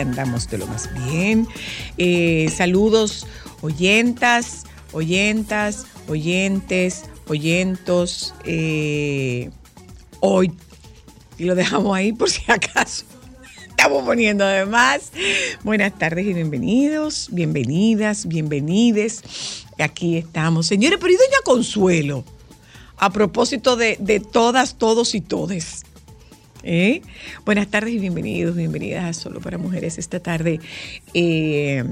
Andamos de lo más bien. Eh, saludos, oyentas, oyentas, oyentes, oyentos. eh, hoy, y lo dejamos ahí por si acaso. Estamos poniendo además. Buenas tardes y bienvenidos, bienvenidas, bienvenides. Aquí estamos. Señores, pero ¿y doña Consuelo? a propósito de, de todas, todos y todes. ¿Eh? Buenas tardes y bienvenidos, bienvenidas a Solo para Mujeres esta tarde. eh,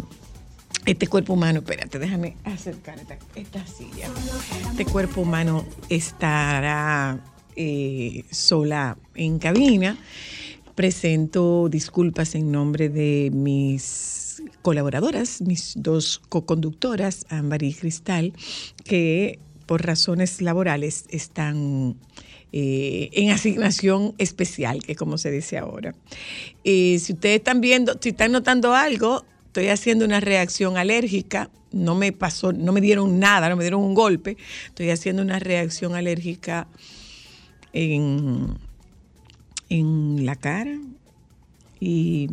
este cuerpo humano, espérate, déjame acercar esta, esta silla. Este cuerpo humano estará eh, sola en cabina. Presento disculpas en nombre de mis colaboradoras, mis dos co-conductoras, Ámbar y Cristal, que por razones laborales están eh, en asignación especial, que es como se dice ahora. Eh, si ustedes están viendo, si están notando algo, estoy haciendo una reacción alérgica. No me pasó, no me dieron nada, no me dieron un golpe. Estoy haciendo una reacción alérgica en, en la cara y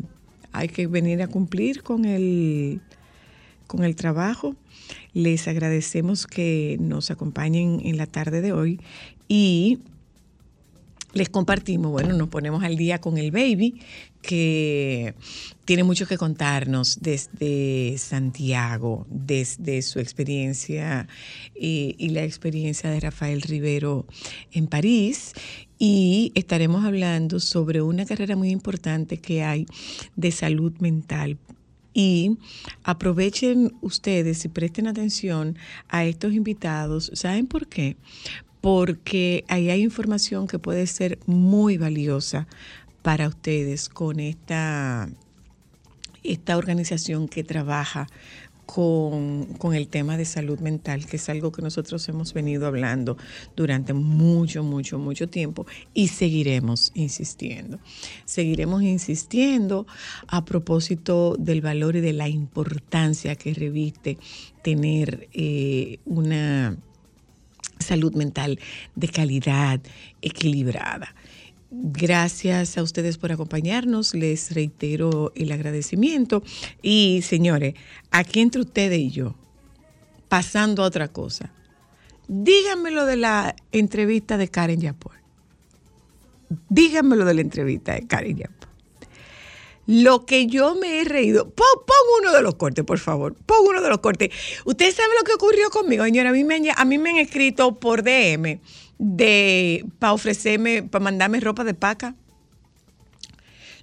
hay que venir a cumplir con el, con el trabajo. Les agradecemos que nos acompañen en la tarde de hoy y les compartimos, bueno, nos ponemos al día con el baby, que tiene mucho que contarnos desde Santiago, desde su experiencia eh, y la experiencia de Rafael Rivero en París. Y estaremos hablando sobre una carrera muy importante que hay de salud mental y aprovechen ustedes y presten atención a estos invitados. ¿Saben por qué? Porque ahí hay información que puede ser muy valiosa para ustedes con esta, esta organización que trabaja con, con, el tema de salud mental, que es algo que nosotros hemos venido hablando durante mucho, mucho, mucho tiempo y seguiremos insistiendo. Seguiremos insistiendo a propósito del valor y de la importancia que reviste tener eh, una salud mental de calidad, equilibrada. Gracias a ustedes por acompañarnos. Les reitero el agradecimiento. Y señores, aquí entre ustedes y yo, pasando a otra cosa, díganme lo de la entrevista de Karen Yapor. Díganme lo de la entrevista de Karen Yapor. Lo que yo me he reído, pon, uno de los cortes, por favor, pon uno de los cortes. Ustedes saben lo que ocurrió conmigo, señora. A mí me, a mí me han escrito por DM de para ofrecerme, para mandarme ropa de paca.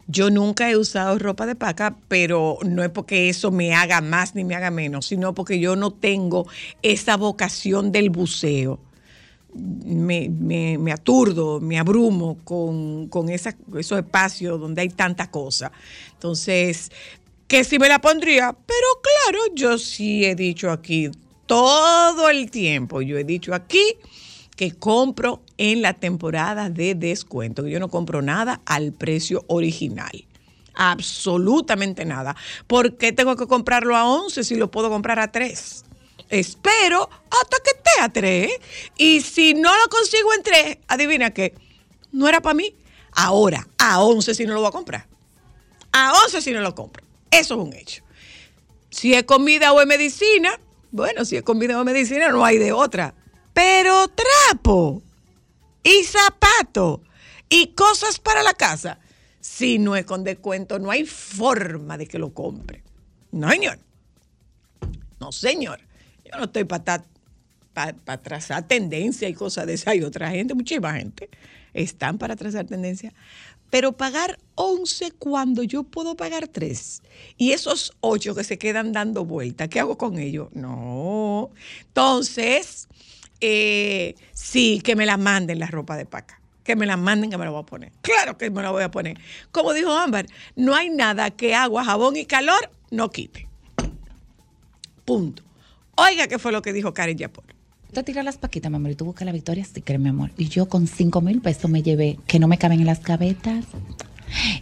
Yo nunca he usado ropa de paca, pero no es porque eso me haga más ni me haga menos, sino porque yo no tengo esa vocación del buceo. Me, me, aturdo, me abrumo con, con esos espacios donde hay tanta cosa. Entonces, que si me la pondría, pero claro, yo sí he dicho aquí todo el tiempo, yo he dicho aquí que compro en la temporada de descuento, que yo no compro nada al precio original. Absolutamente nada. ¿Por qué tengo que comprarlo a 11 si lo puedo comprar a 3? Espero hasta que esté a 3. Y si no lo consigo en 3, adivina qué, no era para mí. Ahora, a 11 si no lo voy a comprar. A 11 si no lo compro. Eso es un hecho. Si es comida o es medicina, bueno, si es comida o medicina no hay de otra. Pero trapo y zapato y cosas para la casa, si no es con descuento, no hay forma de que lo compre. No, señor. No, señor. Yo no estoy para para trazar tendencia y cosas de esa. Hay otra gente, muchísima gente, están para trazar tendencia. Pero pagar 11 cuando yo puedo pagar 3. Y esos 8 que se quedan dando vuelta, ¿qué hago con ellos? No. Entonces, eh, sí, que me la manden la ropa de paca. Que me la manden, que me la voy a poner. Claro que me la voy a poner. Como dijo Ámbar, no hay nada que agua, jabón y calor no quite. Punto. Oiga, ¿qué fue lo que dijo Karen Yapor? Te tiras las paquitas, mi amor, y tú buscas la victoria, sí, crees, mi amor. Y yo con cinco mil pesos me llevé, que no me caben en las gavetas.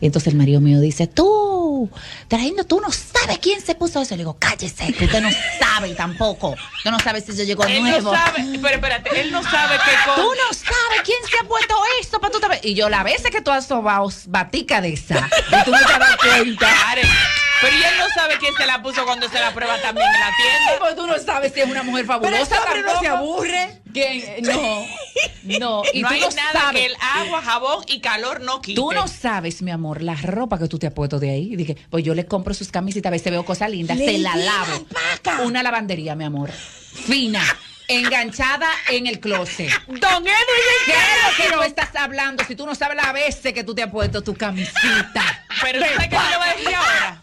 Entonces el marido mío dice, tú, trayendo, tú no sabes quién se puso eso. Le digo, cállese, que usted no sabe tampoco. Tú no sabes si eso llegó Él nuevo. no sabe, pero espérate, él no sabe que Tú con... no sabes quién se ha puesto esto para tú saber. Y yo la vez que tú has sobado batica de esa. Y tú no te das cuenta. Pero y él no sabe quién se la puso cuando se la prueba también en la tienda. Pues tú no sabes si es una mujer Pero fabulosa. hombre no se aburre. ¿Quién? No, no. Y no tú hay no nada sabes. que el agua, jabón y calor no quite. Tú no sabes, mi amor, la ropa que tú te has puesto de ahí. Y dije, pues yo le compro sus camisitas, a veces veo cosas lindas, se la lavo. paca. Una lavandería, mi amor. Fina, enganchada en el closet. Don ¿Qué Edwin es lo que no estás hablando si tú no sabes las veces que tú te has puesto tu camisita? Pero ¿tú ¿sabes qué yo le voy a decir ahora?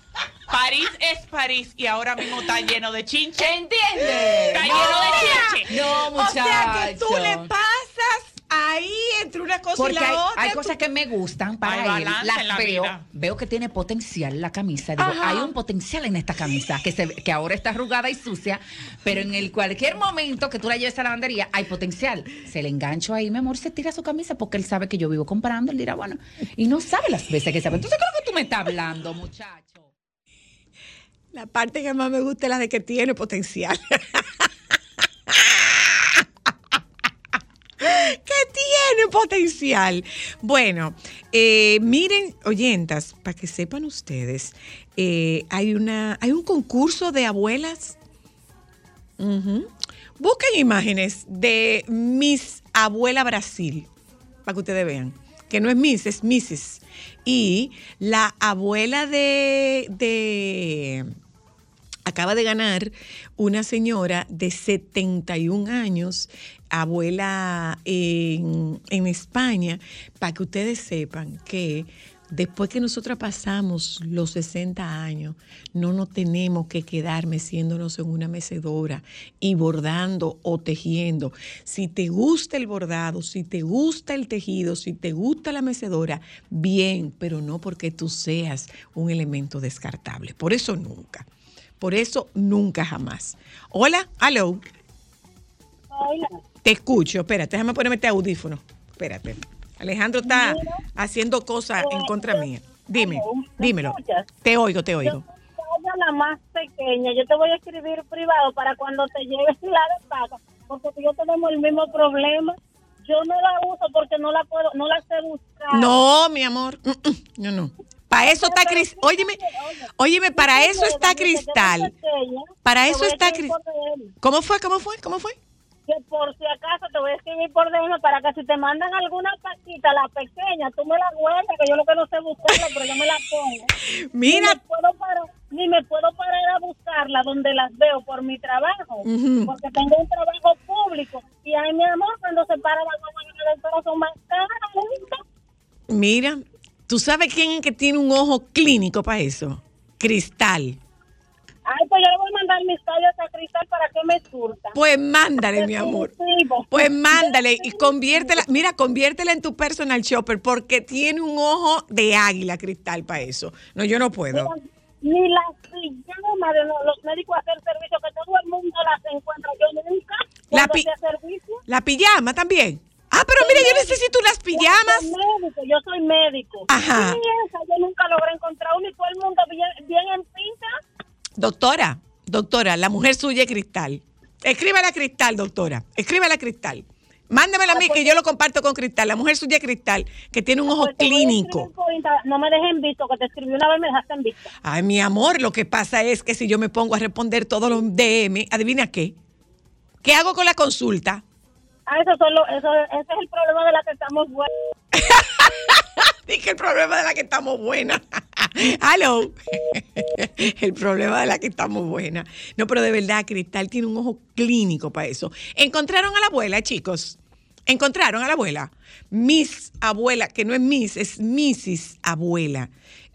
París es París y ahora mismo está lleno de chinche. ¿Entiendes? Está lleno de chinche. No, O muchacho. sea que tú le pasas ahí entre una cosa Porque y la hay, otra. hay cosas que me gustan para él. Las la veo. vida. Veo que tiene potencial la camisa. Digo, Ajá. hay un potencial en esta camisa que, se, que ahora está arrugada y sucia, pero en el cualquier momento que tú la lleves a la lavandería hay potencial. Se le engancho ahí, mi amor, se tira su camisa porque él sabe que yo vivo comprando. Él dirá, bueno, y no sabe las veces que sabe. Entonces, ¿qué es lo que tú me estás hablando, muchacho? La parte que más me gusta es la de que tiene potencial. que tiene potencial. Bueno, eh, miren, oyentas, para que sepan ustedes, eh, hay, una, hay un concurso de abuelas. Busquen imágenes de Miss Abuela Brasil, para que ustedes vean. Que no es Miss, es Mrs. Y la abuela de, de acaba de ganar una señora de 71 años, abuela en, España, para que ustedes sepan que después que nosotras pasamos los 60 años, no nos tenemos que quedar meciéndonos en una mecedora y bordando o tejiendo. Si te gusta el bordado, si te gusta el tejido, si te gusta la mecedora, bien, pero no porque tú seas un elemento descartable. Por eso nunca. Por eso nunca jamás. Hola, hello. Hola. Te escucho. Espérate, déjame ponerme este audífono. Espérate. Alejandro está haciendo cosas en contra mía. Dime, ¿Me dímelo. escuchas? Te oigo, te Yo oigo. soy la más pequeña. Yo te voy a escribir privado para cuando te lleves la de paga, porque tú y yo tenemos el mismo problema. Yo no la uso porque no la puedo, no la sé buscar. No, mi amor. Mm, mm. No, no. Para eso está Cristal. Óyeme, óyeme, para eso está Cristal. Para eso está Cristal. ¿Cómo fue? ¿Cómo fue? ¿Cómo fue? Que por si acaso te voy a escribir por DM para que si te mandan alguna paquita, la pequeña, tú me la guardas, que yo lo que no sé buscarla, pero yo me la pongo. Mira, Ni me puedo parar, ni me puedo parar a buscarla donde las veo por mi trabajo, porque tengo un trabajo público. Y ay, mi amor, cuando se para la goma son más caras. mira. ¿Tú sabes quién es que tiene un ojo clínico para eso? Cristal. Ay, pues yo le voy a mandar mis tallas a Cristal para que me surta. Pues mándale, mi amor. Pues mándale y conviértela, mira, conviértela en tu personal shopper porque tiene un ojo de águila cristal para eso. No, yo no puedo. Ni las pijamas de los, médicos a hacer servicio, que todo el mundo las encuentra. Yo nunca La pi- hacía servicio. La pijama también. Ah, pero mira, yo necesito unas pijamas. Yo soy médico, yo soy médico. Ajá. Y esa yo nunca logré encontrar una y todo el mundo bien, bien en pinta. Doctora, doctora, la mujer suya es cristal. Escríbala a cristal, doctora. Escríbala a cristal. Mándamela a mí que yo lo comparto con cristal. La mujer suya es cristal, que tiene un ojo Pues clínico. No me dejen visto, que te escribí una vez me dejaste en visto. Ay, mi amor, lo que pasa es que si yo me pongo a responder todos los DM, adivina qué. ¿Qué hago con la consulta? Ah, eso solo, eso, ese es el problema de la que estamos buenos. Dije el problema de la que estamos buenas. Hello. El problema de la que estamos buena. No, pero de verdad, Cristal tiene un ojo clínico para eso. Encontraron a la abuela, chicos. Encontraron a la abuela. Miss abuela, que no es Miss, es Mrs. abuela,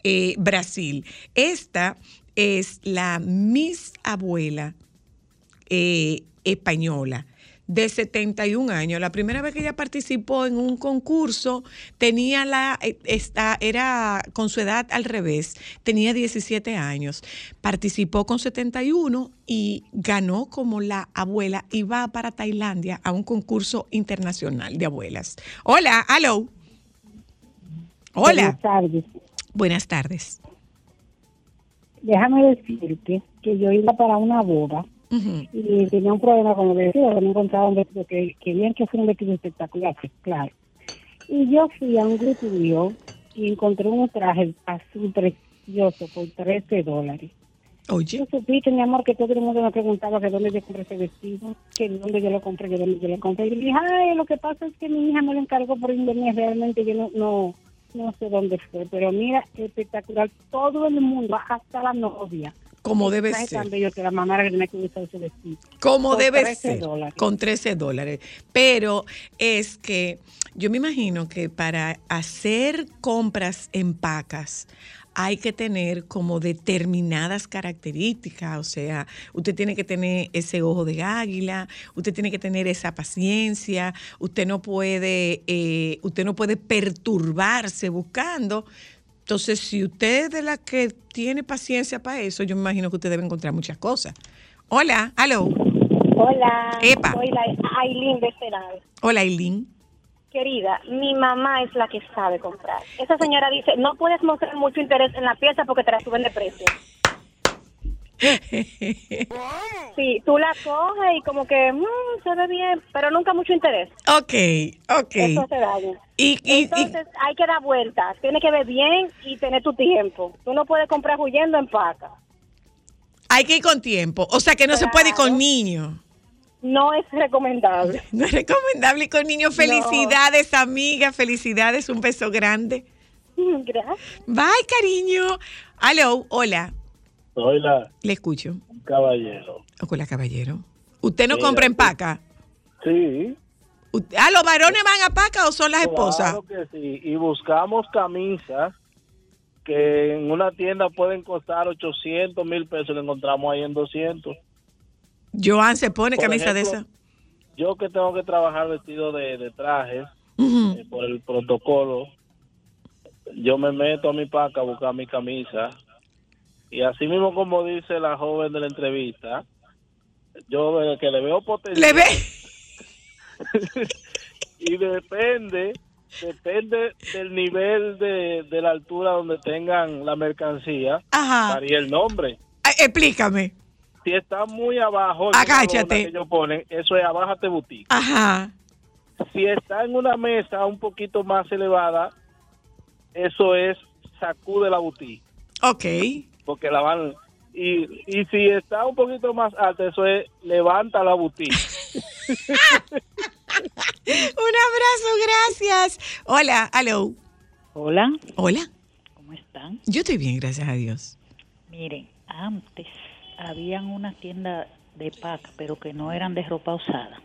eh, Brasil. Esta es la Miss abuela eh, española de 71 años. La primera vez que ella participó en un concurso tenía la eh, esta, era con su edad al revés, tenía 17 años. Participó con 71 y ganó como la abuela y va para Tailandia a un concurso internacional de abuelas. Hola, hello. Hola. Buenas tardes. Buenas tardes. Déjame decirte que yo iba para una boda Y tenía un problema con el vestido, no encontraba un vestido que querían que fuera un vestido espectacular, claro. Y yo fui a un grupo y encontré un traje azul precioso por 13 dólares. Oye, Yo supiste, mi amor, que todo el mundo me preguntaba que dónde yo compré ese vestido, que dónde yo lo compré, que dónde yo lo compré. Y le dije, ay, lo que pasa es que mi hija me lo encargó por internet, realmente yo no, no, no sé dónde fue. Pero mira, espectacular, todo el mundo, hasta la novia. Como debe ser. tan bello que la mamá ese. Como Con debe 13 ser. dólares. Con 13 dólares. Pero es que yo me imagino que para hacer compras en pacas hay que tener como determinadas características. O sea, usted tiene que tener ese ojo de águila, usted tiene que tener esa paciencia, usted no puede, eh, usted no puede perturbarse buscando. Entonces, si usted es de la que tiene paciencia para eso, yo me imagino que usted debe encontrar muchas cosas. Hola, hello. Hola, Epa. soy la Aileen de Esperanza. Hola, Eileen. Querida, mi mamá es la que sabe comprar. Esa señora dice, no puedes mostrar mucho interés en la pieza porque te la suben de precio. Sí, tú la coges y como que mm, se ve bien, pero nunca mucho interés. Ok, ok. Eso hace daño. Y, y- y- Entonces hay que dar vueltas, tiene que ver bien y tener tu tiempo. Tú no puedes comprar huyendo en paca. hay que ir con tiempo. O sea que no se puede ir con niños. No es recomendable. No es recomendable ir con niños. Felicidades, amiga. Felicidades. Un beso grande. Gracias. Bye, cariño. Hello, hola. Le escucho. caballero. Hola, caballero. ¿Usted no Mira, compra en paca? Sí. Ah, ¿los varones van a paca o son las esposas? Claro que sí. Y buscamos camisas que en una tienda pueden costar 800 mil pesos. y La encontramos ahí en 200. Joan se pone Por camisa de esa. Yo que tengo que trabajar vestido de, de trajes Ujú. eh, por el protocolo, yo me meto a mi paca a buscar mi camisa. Y así mismo como dice la joven de la entrevista, yo que le veo potencial. ¿Le ve? y depende depende del nivel de, de la altura donde tengan la mercancía Ajá. varía el nombre Ah, Explícame. si está muy abajo Agáchate. que ellos ponen eso es abájate boutique Ajá. si está en una mesa un poquito más elevada eso es sacude la boutique Ok. Porque la van y, y si está un poquito más alta eso es levanta la boutique Un abrazo, gracias. Hola, hello. Hola, Hola. ¿cómo están? Yo estoy bien, gracias a Dios. Miren, antes habían una tienda de paca, pero que no eran de ropa usada,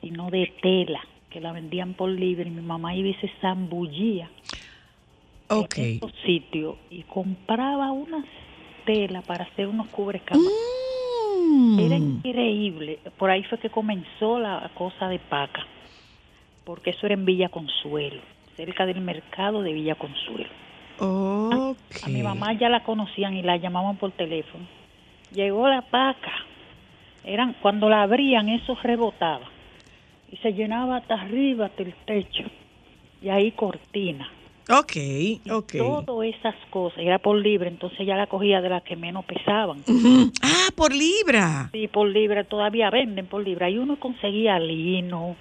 sino de tela, que la vendían por libre. Y mi mamá iba y se zambullía Ok. en esos sitios y compraba una tela para hacer unos cubrecamas. Era Mm. increíble. Por ahí fue que comenzó la cosa de paca, porque eso era en Villa Consuelo, cerca del mercado de Villa Consuelo. Ok. A mi mamá ya la conocían y la llamaban por teléfono. Llegó la paca. Eran cuando la abrían eso rebotaba y se llenaba hasta arriba hasta el techo y ahí cortina. Ok, ok. Todas esas cosas era por libre, entonces ya la cogía de las que menos pesaban. Ah, por libra. Sí, por libre todavía venden por libre. Ahí uno conseguía lino,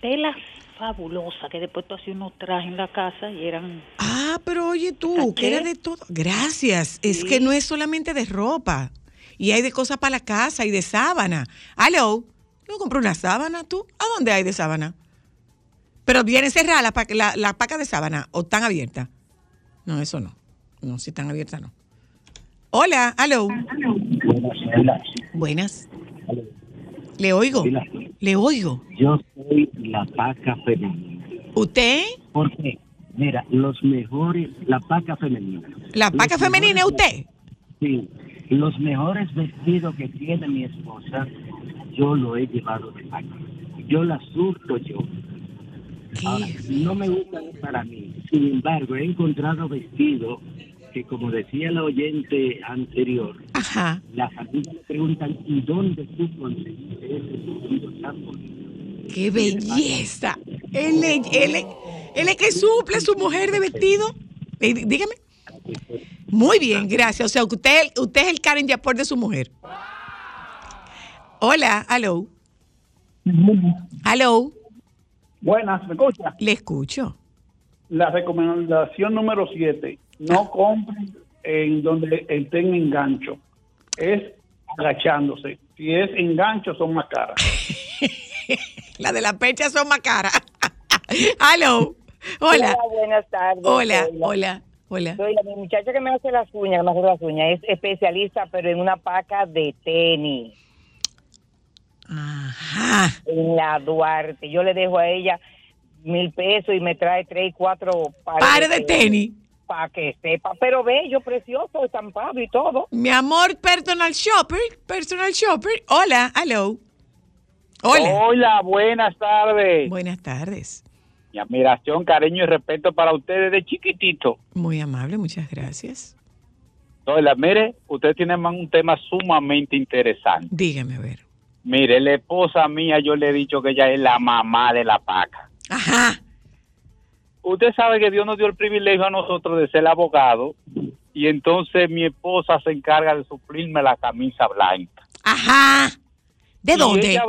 telas fabulosas que después tú hacías unos trajes en la casa y eran Ah, pero oye tú, que era de todo. Gracias. Es que no es solamente de ropa. Y hay de cosas para la casa y de sábana. Hello. ¿No compré una sábana tú? ¿A dónde hay de sábana? Pero viene cerrada la, pa- la, la paca de sábana o están abiertas. No, eso no. No, si están abiertas, no. Hola, aló. Buenas. Le oigo. Le oigo. Yo soy la paca femenina. ¿Usted? ¿Por qué? Mira, los mejores, la paca femenina. ¿La paca Los femenina es usted? Sí, los mejores vestidos que tiene mi esposa, yo lo he llevado de paca. Yo la surto yo. Ahora, no me gustan para mí. Sin embargo, he encontrado vestidos que, como decía la oyente anterior, Ajá. las familias preguntan, ¿y dónde tú conseguiste ese vestido tan bonito? ¡Qué belleza! Él, es- él, es- él es que suple a su mujer de vestido. Eh, dí- Dígame. Muy bien, gracias. O sea, que usted, usted es el Karen Yapor de su mujer. Hola, aló. Aló, Buenas, ¿me escucha? le escucho. La recomendación número 7, no compren en donde estén engancho. Es agachándose. Si es engancho, son más caras. La de la pecha son más caras. aló. Hola. buenas tardes. Hola, hola, hola. Soy la mi muchacha que me hace las uñas, que me hace las uñas, es especialista, pero en una paca de tenis. Ajá. En la Duarte. Yo le dejo a ella mil pesos y me trae tres, cuatro Pares de tenis. Para que sepa. Pero bello, precioso, estampado y todo. Mi amor, personal shopper, personal shopper. Hola, aló. Hola. Hola, buenas tardes. Buenas tardes. Mi admiración, cariño y respeto para ustedes de chiquitito. Muy amable, muchas gracias. Hola, mire, usted tiene man- un tema sumamente interesante. Dígame, a ver. Mire, la esposa mía, yo le he dicho que ella es la mamá de la paca. Ajá. Usted sabe que Dios nos dio el privilegio a nosotros de ser abogado y entonces mi esposa se encarga de suplirme la camisa blanca. Ajá. ¿De Y dónde? ella-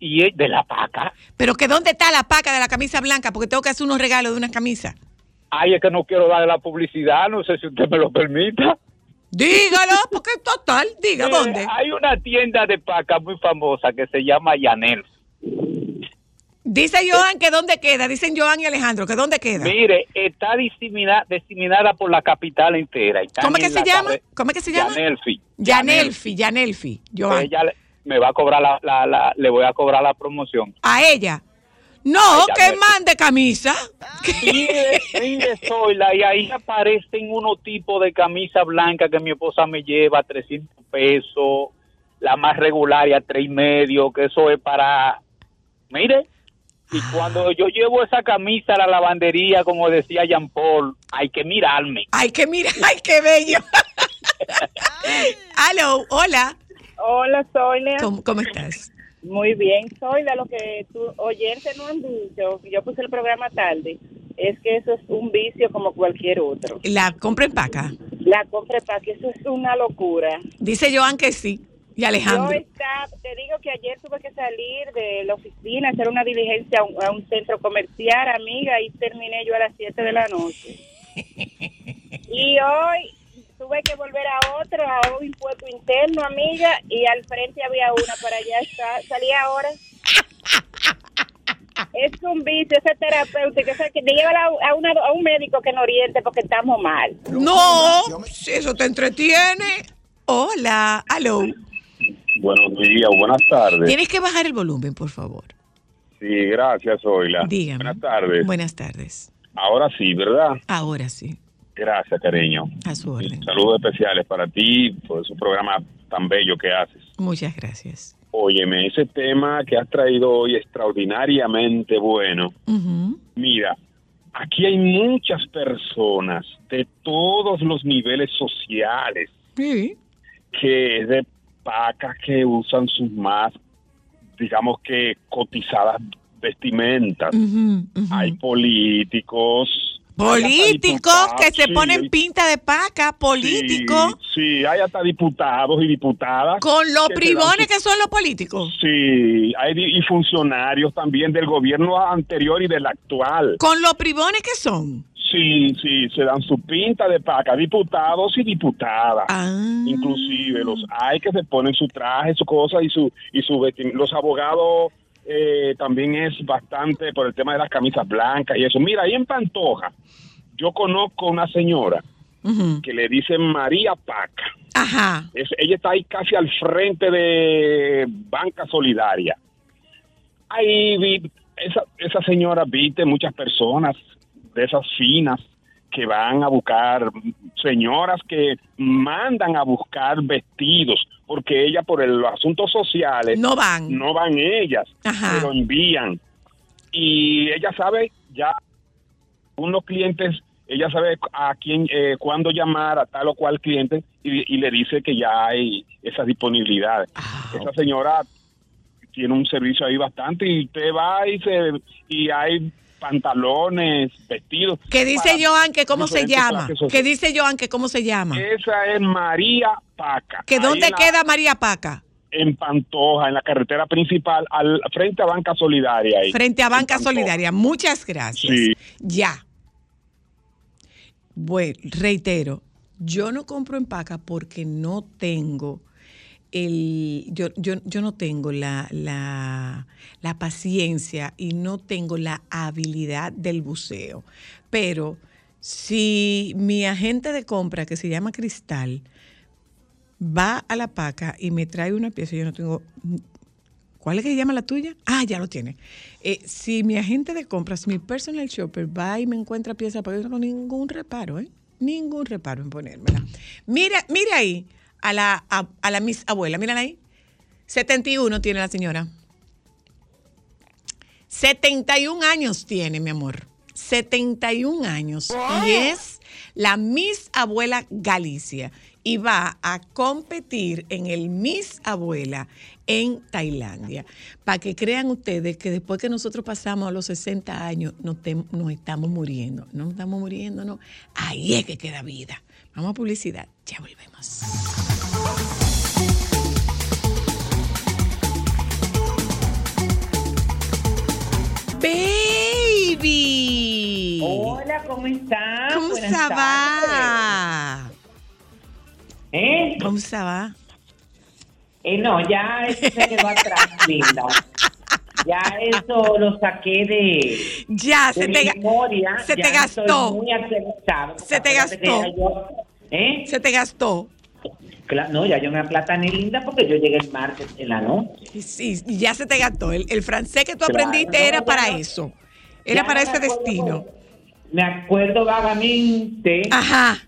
y de la paca. Pero que dónde está la paca de la camisa blanca, porque tengo que hacer unos regalos de una camisa. Ay, es que no quiero darle la publicidad, no sé si usted me lo permita. Dígalo, porque total, diga Eh, dónde. Hay una tienda de paca muy famosa que se llama Yanel. Dice Joan que dónde queda, dicen Joan y Alejandro, que dónde queda. Mire, está diseminada, diseminada por la capital entera. ¿Cómo es que se la llama? ¿Cómo es que se llama? Yanelfi. Yanelfi, Yanelfi, Joan. Ella me va a cobrar la, la- la- le voy a cobrar la promoción. A ella. No, Ay, que mande camisa. Mire, mire, Zoila, y ahí aparecen unos tipos de camisa blanca que mi esposa me lleva a 300 pesos, la más regular y a tres y medio, que eso es para, mire, y Ah. cuando yo llevo esa camisa a la lavandería, como decía Jean Paul, hay que mirarme. Ay, que mira, ay, qué bello. Aló, hola. Hola, Zoila. ¿Cómo, cómo estás? Muy bien, Zoila. Lo que tu oyentes no han dicho, yo puse el programa tarde, es que eso es un vicio como cualquier otro. La compra en paca. La compra para que eso es una locura. Dice Joan que sí. Y Alejandro. Yo está, te digo que ayer tuve que salir de la oficina, hacer una diligencia a un, a un centro comercial, amiga, y terminé yo a las 7 de la noche. Y hoy tuve que volver a otro, a un impuesto interno, amiga, y al frente había una, para allá está, salí ahora. Es un vicio, ese terapéutico, ese que te lleva a, una- a un médico que nos oriente porque estamos mal. No, si eso te entretiene. Hola, aló. Buenos días, buenas tardes. Tienes que bajar el volumen, por favor. Sí, gracias, Zoila. Dígame. Buenas tardes. Buenas tardes. Ahora sí, ¿verdad? Ahora sí, Gracias, cariño. a su orden. Saludos especiales para ti por su programa tan bello que haces. Muchas gracias. Óyeme, ese tema que has traído hoy extraordinariamente bueno. Mira, aquí hay muchas personas de todos los niveles sociales Sí. que de pacas que usan sus más, digamos que cotizadas vestimentas. Hay políticos. Políticos que se ponen pinta de paca, políticos, Sí, sí, hay hasta diputados y diputadas. con los que dan privones que son los políticos, Sí, hay y funcionarios también del gobierno anterior y del actual. con los privones que son. Sí, sí, se dan su pinta de paca, diputados y diputadas. Ah. Inclusive los hay que se ponen su traje, su cosa y su y su vestim- Los abogados eh, también es bastante por el tema de las camisas blancas y eso. Mira, ahí en Pantoja, yo conozco una señora que le dicen María Paca. Ajá. Es- ella está ahí casi al frente de Banca Solidaria. Ahí vi, esa, esa señora viste muchas personas de esas finas que van a buscar, señoras que mandan a buscar vestidos, porque ella por el- los asuntos sociales No van. no van ellas, Ajá. pero envían. Y ella sabe ya unos clientes, ella sabe a quién, eh, cuándo llamar a tal o cual cliente y, y le dice que ya hay esa disponibilidad. Ah, esa señora tiene un servicio ahí bastante y usted va y, se, y hay pantalones, vestidos. Que dice Joan que cómo se llama. sociales. dice Joan que cómo se llama. Esa es María Paca. ¿Que Ahí dónde la- queda María Paca? En Pantoja, en la carretera principal, al frente a Banca Solidaria. Ahí. Frente a Banca. Solidaria. Muchas gracias. Sí. Ya. Bueno, reitero, yo no compro en Paca porque no tengo yo, no tengo la, la, la paciencia y no tengo la habilidad del buceo. Pero si mi agente de compra, que se llama Cristal, va a la paca y me trae una pieza, yo no tengo. ¿Cuál es que se llama la tuya? Ah, ya lo tiene. Eh, si mi agente de compras, mi personal shopper, va y me encuentra pieza, pues yo no tengo ningún reparo, ¿eh? Ningún reparo en ponérmela. Mira, mira ahí a la, a, a la mis abuela, mírala ahí. 71 tiene la señora. 71 años tiene, mi amor. 71 años. Y es la Miss Abuela Galicia. Y va a competir en el Miss Abuela en Tailandia. Para que crean ustedes que después que nosotros pasamos a los 60 años, nos, nos estamos muriendo. No nos estamos muriendo, no. Ahí es que queda vida. Vamos a publicidad. Ya volvemos. Baby. Hola, ¿cómo estás? ¿Cómo Buenas se va? ¿Eh? ¿Cómo se va? Eh, no, ya eso se quedó atrás, linda. Ya eso lo saqué de, Ya, de se mi te, memoria. se te Ya gastó. muy porque Se te gastó. yo- ¿Eh? Se te gastó. No, ya yo me aplatané linda porque yo llegué el martes en la noche. Sí, ya se te gastó. El, el francés que tú Claro, aprendiste no, era para no. eso. Era para ese acuerdo destino. Me acuerdo vagamente Ajá.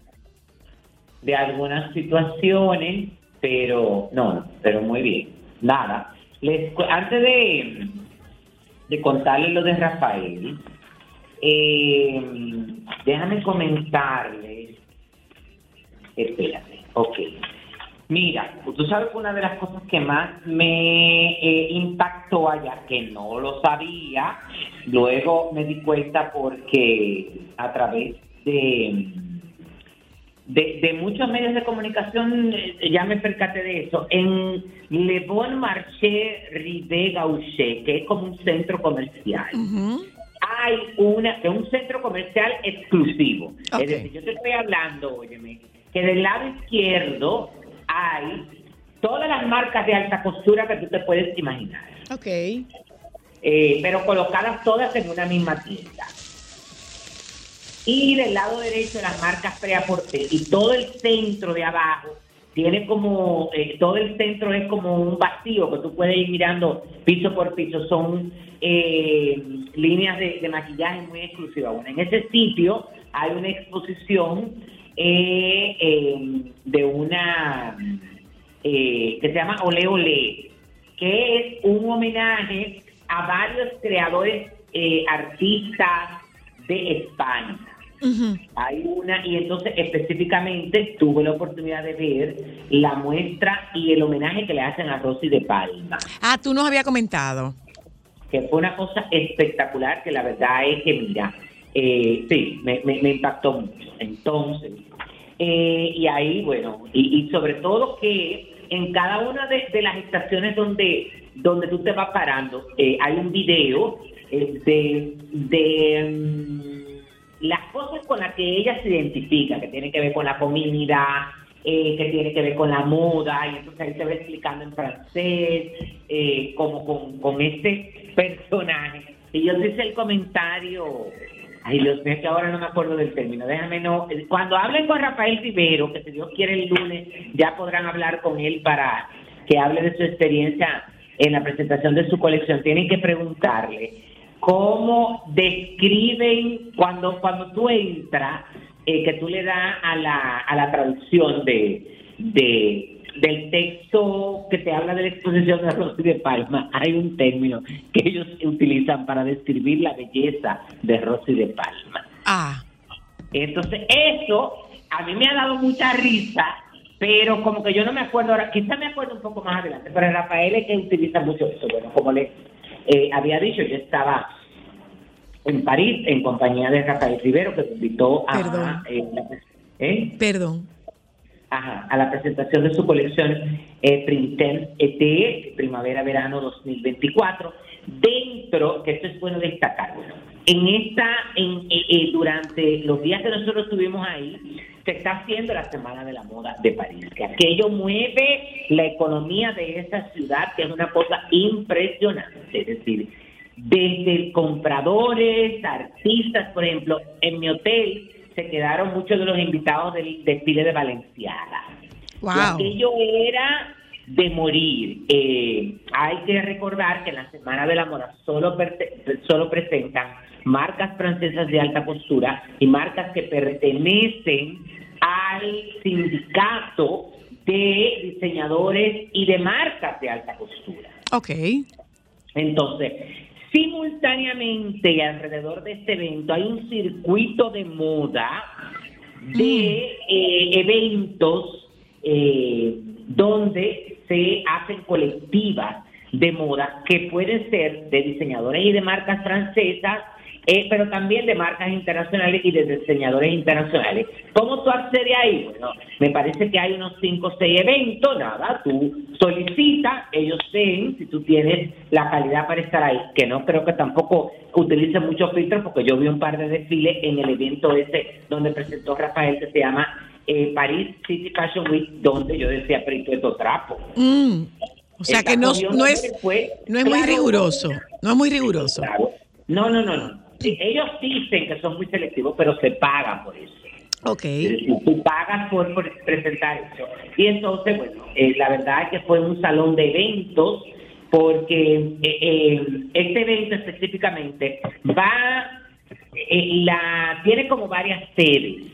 de algunas situaciones, pero no, pero muy bien. Nada. Les, antes de, de contarles lo de Rafael, eh, déjame comentarles. Espérate, ok. Mira, tú sabes que una de las cosas que más me eh, impactó allá, que no lo sabía, luego me di cuenta porque a través de, de, de muchos medios de comunicación eh, ya me percaté de eso. En Le Bon Marché Rive Gaucher, que es como un centro comercial, hay una, que es un centro comercial exclusivo. Es decir, yo te estoy hablando, óyeme, que del lado izquierdo hay todas las marcas de alta costura que tú te puedes imaginar, Ok. eh, pero colocadas todas en una misma tienda. Y del lado derecho las marcas Preaporte y todo el centro de abajo tiene como, eh, todo el centro es como un vacío que tú puedes ir mirando piso por piso. Son eh, líneas de, maquillaje muy exclusivas. Bueno, en ese sitio hay una exposición eh, eh, de una eh, que se llama Ole Ole, que es un homenaje a varios creadores artistas de España. Hay una, y entonces específicamente tuve la oportunidad de ver la muestra y el homenaje que le hacen a Rosy de Palma, Ah, tú nos había comentado. que fue una cosa espectacular, que la verdad es que, mira, eh, sí, me, me- me impactó mucho. Entonces, eh, y ahí, bueno, y, y sobre todo que en cada una de, de las estaciones donde, donde tú te vas parando, eh, hay un video eh, de, de mm, las cosas con las que ella se identifica, que tiene que ver con la comida, eh, que tiene que ver con la moda, y entonces ahí se va explicando en francés, eh, como con, con este personaje. Y yo hice el comentario Ay, Dios mío, que ahora no me acuerdo del término. Déjame no. Cuando hablen con Rafael Rivero, que si Dios quiere el lunes, ya podrán hablar con él para que hable de su experiencia en la presentación de su colección. Tienen que preguntarle cómo describen cuando, cuando tú entras, eh, que tú le das a la, a la traducción de, de del texto que te habla de la exposición de Rosy de Palma, hay un término que ellos utilizan para describir la belleza de Rosy de Palma. Ah. Entonces, eso a mí me ha dado mucha risa, pero como que yo no me acuerdo ahora, quizá me acuerdo un poco más adelante, pero Rafael es que utiliza mucho eso. Bueno, como le eh, había dicho, yo estaba en París en compañía de Rafael Rivero, que me invitó a... Perdón. eh, ¿eh? Perdón. Ajá, a la presentación de su colección eh, Printemps ET, Primavera-Verano 2024, dentro, que esto es bueno destacar, en esta, en, eh, eh, durante los días que nosotros estuvimos ahí, se está haciendo la Semana de la Moda de París, que aquello mueve la economía de esa ciudad, que es una cosa impresionante, es decir, desde compradores, artistas, por ejemplo, en mi hotel se quedaron muchos de los invitados del desfile de Valenciaga. Wow. Y aquello era de morir. Eh, hay que recordar que en la Semana de la Moda solo, solo presentan marcas francesas de alta costura y marcas que pertenecen al sindicato de diseñadores y de marcas de alta costura. Ok. Entonces, simultáneamente y alrededor de este evento hay un circuito de moda de eh, eventos eh, donde se hacen colectivas de moda que pueden ser de diseñadores y de marcas francesas, eh, pero también de marcas internacionales y de diseñadores internacionales. ¿Cómo tú accedes ahí? Bueno, me parece que hay unos 5 o 6 eventos, nada, tú solicitas, ellos ven si tú tienes la calidad para estar ahí, que no creo que tampoco utilicen muchos filtros, porque yo vi un par de desfiles en el evento ese donde presentó Rafael, que se llama eh, Paris City Fashion Week, donde yo decía, pero ¿y tú estos trapos? Mm. O sea que no, es, fue- no es muy riguroso. No es muy riguroso. No, no, no, no. Sí, ellos dicen que son muy selectivos, pero se pagan por eso. Ok. Tú pagas por, por presentar eso. Y entonces, bueno, eh, la verdad es que fue un salón de eventos, porque eh, eh, este evento específicamente va, eh, la tiene como varias sedes.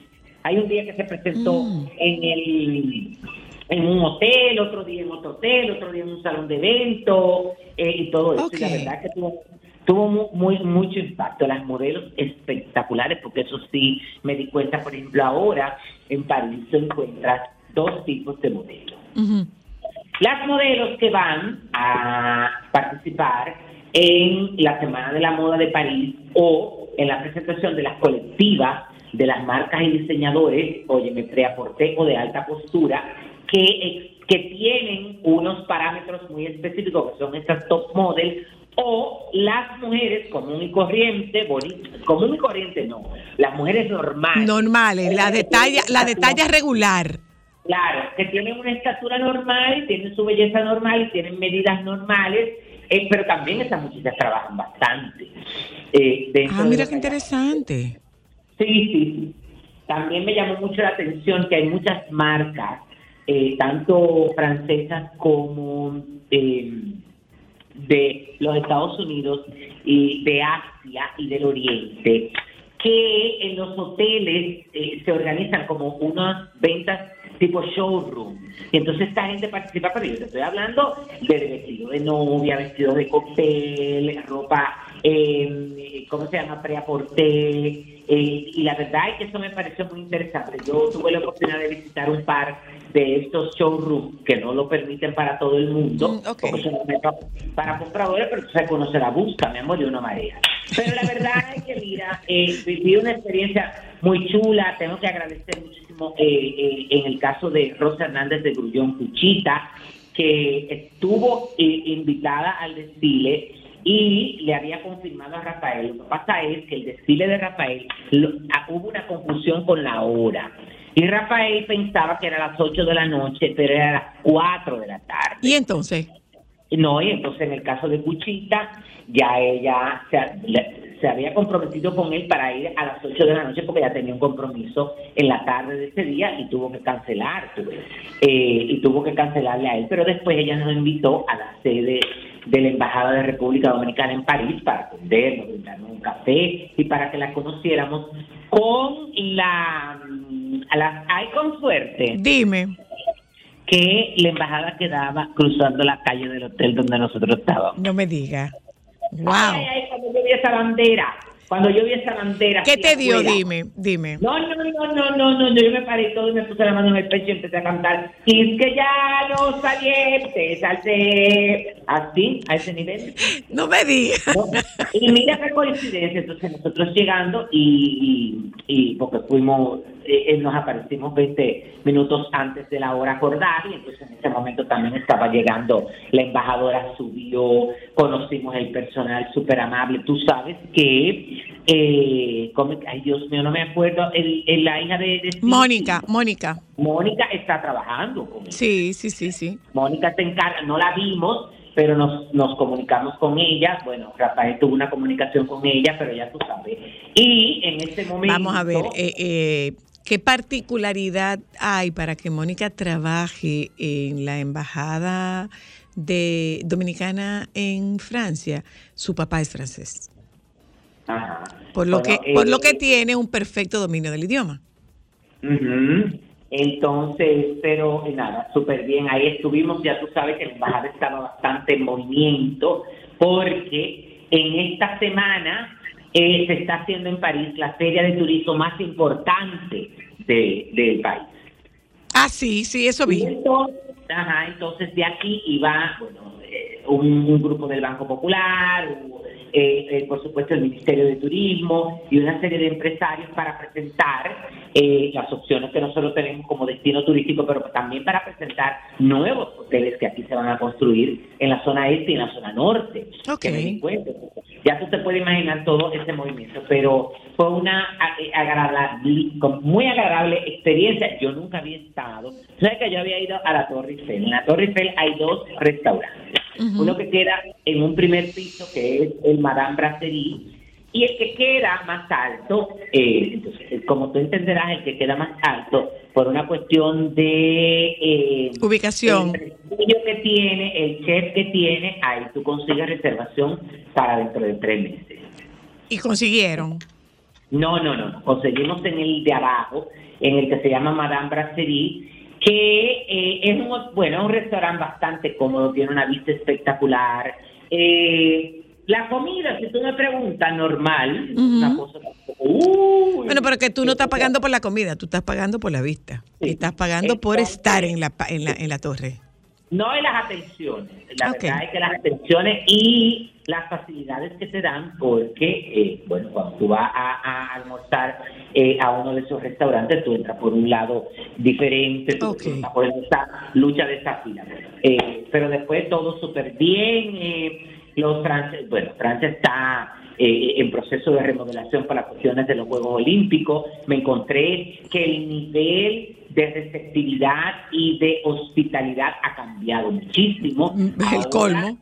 Hay un día que se presentó en el en un hotel, otro día en otro hotel, otro día en un salón de eventos y todo eso. Y la verdad que tuvo, tuvo mu- muy, mucho impacto. Las modelos espectaculares, porque eso sí me di cuenta, por ejemplo, ahora en París se encuentran dos tipos de modelos. Las modelos que van a participar en la Semana de la Moda de París o en la presentación de las colectivas de las marcas y diseñadores, oye, me preaporté o de alta postura, que, que tienen unos parámetros muy específicos, que son estas top models, o las mujeres común y corriente, boni- común y corriente no, las mujeres normales. Normales, la de talla, la de talla regular. Claro, que tienen una estatura normal, tienen su belleza normal, tienen medidas normales, eh, pero también esas muchachas trabajan bastante. eh, Ah, mira qué interesante. Sí, sí, sí. También me llamó mucho la atención que hay muchas marcas, eh, tanto francesas como eh, de los Estados Unidos y de Asia y del Oriente, que en los hoteles eh, se organizan como unas ventas tipo showroom. Y entonces esta gente participa, pero yo te estoy hablando de vestido de novia, vestido de cóctel, ropa, eh, ¿cómo se llama? Preaporté. eh, y la verdad es que eso me pareció muy interesante. Yo tuve la oportunidad de visitar un par de estos showrooms que no lo permiten para todo el mundo, porque eso no es pa- para compradores, pero tú sabes uno se la busca, mi amor, y una marea. Pero la verdad es que, mira, eh, viví una experiencia muy chula. Tengo que agradecer muchísimo eh, eh, en el caso de Rosa Hernández de Grullón Cuchita, que estuvo eh, invitada al desfile y le había confirmado a Rafael. Lo que pasa es que el desfile de Rafael lo- ah, hubo una confusión con la hora. Y Rafael pensaba que era a las 8 de la noche, pero era a las 4 de la tarde. ¿Y entonces? No, y entonces en el caso de Cuchita, ya ella se, se había comprometido con él para ir a las 8 de la noche porque ya tenía un compromiso en la tarde de ese día y tuvo que cancelar. Eh, y tuvo que cancelarle a él, pero después ella nos invitó a la sede de la Embajada de República Dominicana en París para atendernos, brindarnos un café y para que la conociéramos con la... mm, A la hay con suerte Dime. que la embajada quedaba cruzando la calle del hotel donde nosotros estábamos. No me diga. Wow. Ay, ay, cuando yo vi esa bandera, cuando yo vi esa bandera. ¿Qué te dio? afuera. Dime, dime. No, no, no, no, no, no, yo me paré todo y me puse la mano en el pecho y empecé a cantar. Y es que ya no saliente, salte. Así, a ese nivel. No me digas. Y mira qué coincidencia, entonces nosotros llegando y, y, y porque fuimos, eh, eh, nos aparecimos 20 minutos antes de la hora acordada y entonces en ese momento también estaba llegando la embajadora, subió, conocimos el personal súper amable. Tú sabes que, eh, ¿cómo- ay Dios mío, no me acuerdo, el, el- la hija de, Mónica, Mónica. Mónica está trabajando con él. Sí, sí, sí, sí. Mónica se encarga, no la vimos, pero nos, nos comunicamos con ella. Bueno, Rafael tuvo una comunicación con ella, pero ya tú sabes. Y en este momento. Vamos a ver, eh, eh, ¿qué particularidad hay para que Mónica trabaje en la embajada de dominicana en Francia? Su papá es francés, Ajá. por lo Bueno, que por lo eh, que tiene un perfecto dominio del idioma. Entonces, pero eh, nada, súper bien. Ahí estuvimos, ya tú sabes que la embajada estaba bastante en movimiento, porque en esta semana eh, se está haciendo en París la feria de turismo más importante de- del país. Ah, sí, sí, eso vi. Entonces, ajá, entonces de aquí iba, bueno, eh, un, un grupo del Banco Popular, eh, eh, por supuesto el Ministerio de Turismo y una serie de empresarios para presentar eh, las opciones que nosotros tenemos como destino turístico, pero también para presentar nuevos hoteles que aquí se van a construir en la zona este y en la zona norte. que me di cuenta. Ya tú te puedes imaginar todo ese movimiento, pero fue una eh, agradable, muy agradable experiencia. Yo nunca había estado. ¿Sabes que yo había ido a la Torre Eiffel? En la Torre Eiffel hay dos restaurantes. Uno que queda en un primer piso, que es el Madame Brasserie, y el que queda más alto, eh, entonces, eh, como tú entenderás, el que queda más alto, por una cuestión de... eh, Ubicación. el prestigio que tiene, el chef que tiene, ahí tú consigues reservación para dentro de tres meses. Y consiguieron. No, no, no. Conseguimos en el de abajo, en el que se llama Madame Brasserie, que eh, es un, bueno, un restaurante bastante cómodo, tiene una vista espectacular. Eh, la comida, si tú me preguntas, normal, una cosa Bueno, pero que tú no estás pagando por la comida, tú estás pagando por la vista. Y estás pagando por estar en la, en la, en la torre. No en las atenciones. La Ok. verdad es que las atenciones y las facilidades que te dan, porque, eh, bueno, cuando tú vas a, a almorzar eh, a uno de esos restaurantes, tú entras por un lado diferente, tú entras por esa lucha de esa fila. Eh, pero después todo súper bien. Eh, los franceses, bueno, Francia está eh, en proceso de remodelación para cuestiones de los Juegos Olímpicos. Me encontré que el nivel de receptividad y de hospitalidad ha cambiado muchísimo. El Ahora- colmo.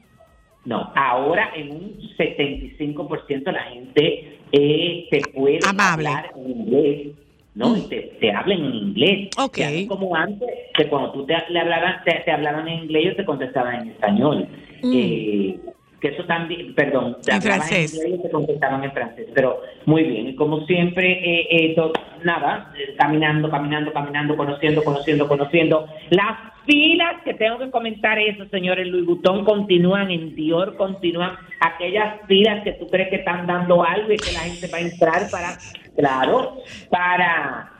No, ahora en un 75% la gente eh, te puede hablar en inglés. ¿no? Y te, te hablan en inglés. No es como antes, que cuando tú te, le hablaban, te, te hablaban en inglés, ellos te contestaban en español. Mm. Eh, que eso también, perdón, En francés. en inglés y te contestaban en francés. Pero muy bien, y como siempre, eh, eh, nada, eh, caminando, caminando, caminando, conociendo, conociendo, conociendo. Las filas que tengo que comentar eso, señores, Louis Vuitton continúan, en Dior continúan, aquellas filas que tú crees que están dando algo y que la gente va a entrar para, claro, para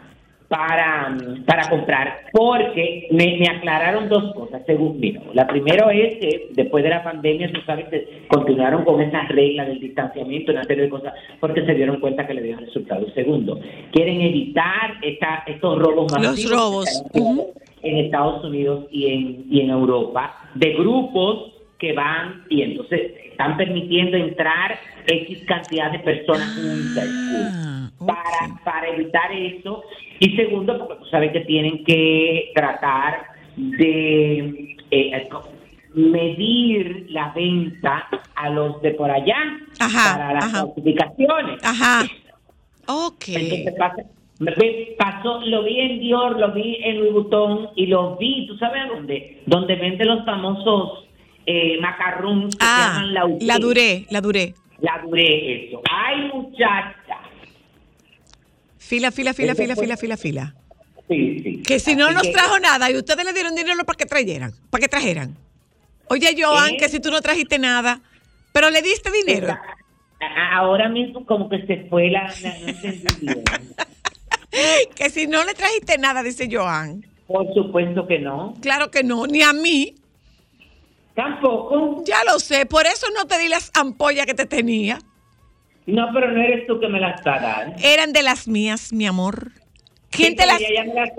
para, para comprar, porque me, me aclararon dos cosas, según mira. La primera es que después de la pandemia, tú sabes que continuaron con esas reglas del distanciamiento, una serie de cosas, porque se dieron cuenta que le dio resultado. Segundo, quieren evitar esta, estos robos Los masivos robos. están haciendo en Estados Unidos y en, y en Europa, de grupos que van y entonces están permitiendo entrar X cantidad de personas juntas para, para evitar eso. Y segundo, porque tú sabes que tienen que tratar de... eh, medir la venta a los de por allá Ajá, para las ajá. clasificaciones. Ajá. Ok. Entonces pasa- pasó, lo vi en Dior, lo vi en Louis Vuitton y lo vi, ¿tú sabes dónde? Donde venden los famosos eh, macarrones que se Ah, llaman la la duré, la duré. La duré eso. Ay, muchacha. Fila, fila, fila, fila, fue- fila, fila, fila. Sí, sí. Que si no nos que- trajo nada y ustedes le dieron dinero para que trajeran, para que trajeran. Oye, Joan, ¿Eh? que si tú no trajiste nada, pero le diste dinero. Ahora mismo como que se fue la... la- no que si no le trajiste nada, dice Joan. Por supuesto que no. Claro que no, ni a mí. Tampoco. Ya lo sé, por eso no te di las ampollas que te tenía. No, pero no eres tú que me las está dando. Eran de las mías, mi amor. ¿Quién Sí, te las, Ya, ya me las,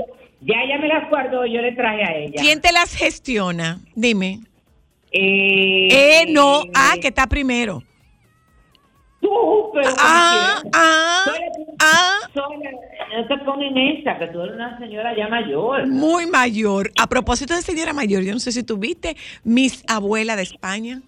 ya ella me las guardó, yo le traje a ella. ¿quién te las gestiona? Dime. Eh, Eh, no, ah, que está primero. Tú, pero Ah, ah, ah. Sola, no te ponen esa, que tú eres una señora ya mayor. Muy mayor. A propósito de señora mayor, yo no sé si tú viste mis abuela de España.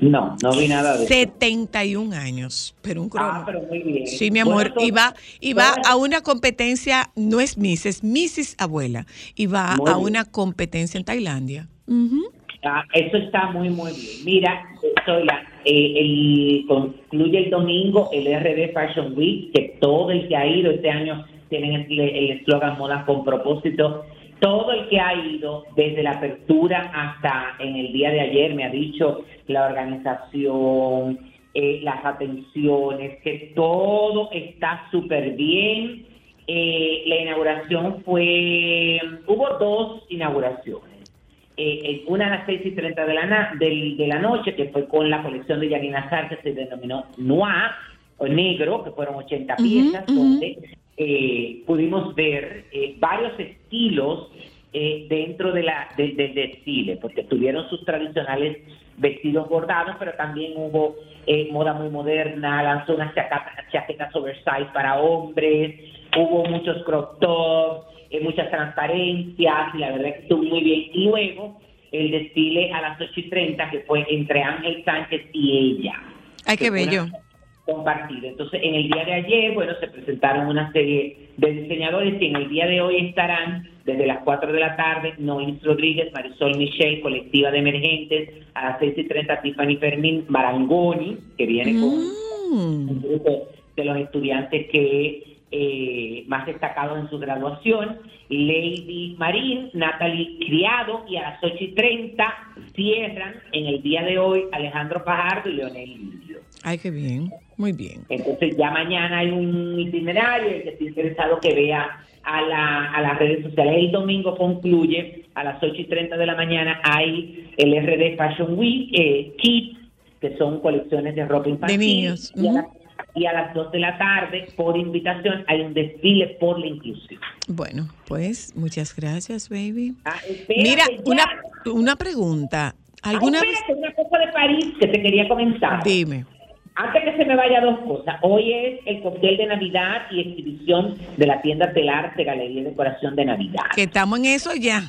No, no vi nada de eso. 71 años, pero un cromo. Ah, pero muy bien. Sí, mi amor, Bueno, to- y va, y va todas- a una competencia, no es Miss, es Mrs. Abuela, y va Muy a bien. una competencia en Tailandia. Ujú. Ah, eso está muy, muy bien. Mira, Zoila, eh, el, concluye el domingo el RD Fashion Week, que todo el que ha ido este año tienen el eslogan Moda con propósito. Todo el que ha ido desde la apertura hasta en el día de ayer me ha dicho la organización, eh, las atenciones, que todo está súper bien. Eh, la inauguración fue, hubo dos inauguraciones. Eh, una a las 6 y 30 de la, na- del- de la noche, que fue con la colección de Yanina Sar, que se denominó Noir, o negro, que fueron 80 Ujú, piezas, donde eh, pudimos ver eh, varios estilos eh, dentro de la, de- del desfile, porque tuvieron sus tradicionales vestidos bordados, pero también hubo moda muy moderna, lanzó unas chaquetas oversize para hombres, hubo muchos crop tops, eh, muchas transparencias, y la verdad que estuvo muy bien. Y luego el desfile a las 8 y 30, que fue entre Ángel Sánchez y ella. Ay, qué bello. compartido. Entonces, en el día de ayer, bueno, se presentaron una serie de diseñadores y en el día de hoy estarán desde las 4 de la tarde Nois Rodríguez, Marisol Michel, Colectiva de Emergentes, a las 6 y 30 Tiffany Fermín Marangoni, que viene con un grupo de los estudiantes que eh, más destacados en su graduación, Lady Marín, Natalie Criado, y a las 8 y 30 cierran en el día de hoy Alejandro Fajardo y Leonel Lidio. Ay, qué bien. Muy bien. Entonces ya mañana hay un itinerario, el que esté interesado que vea a, la, a las redes sociales. El domingo concluye a las 8 y 30 de la mañana hay el RD Fashion Week eh, Kids, que son colecciones de ropa infantil. De niños. Y a las 2 de la tarde, por invitación, hay un desfile por la inclusión. Bueno, pues muchas gracias, baby. Ah, espérate Mira, ya. una, una pregunta. ¿Alguna Ah, vez? espérate, una cosa de París que te quería comentar. Dime. Antes que se me vaya dos cosas. Hoy es el cóctel de Navidad y exhibición de la tienda telar de Galería y Decoración de Navidad. Que estamos en eso ya.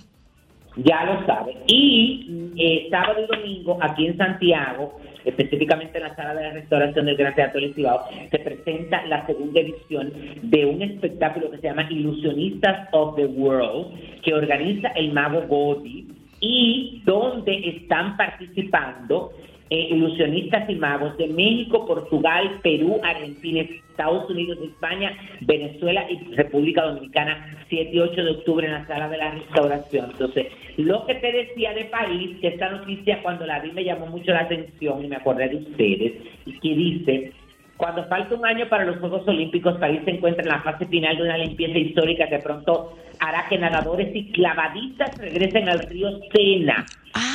Ya lo sabe. Y eh, sábado y domingo aquí en Santiago, específicamente en la sala de la restauración del Gran Teatro del Cibao, se presenta la segunda edición de un espectáculo que se llama Ilusionistas of the World, que organiza el mago Godi y donde están participando eh, ilusionistas y magos de México, Portugal, Perú, Argentina, Estados Unidos, España, Venezuela y República Dominicana, 7 y 8 de octubre en la sala de la restauración. Entonces, lo que te decía de París, que esta noticia cuando la vi me llamó mucho la atención y me acordé de ustedes, y que dice, cuando falta un año para los Juegos Olímpicos, París se encuentra en la fase final de una limpieza histórica que pronto hará que nadadores y clavadistas regresen al río Sena.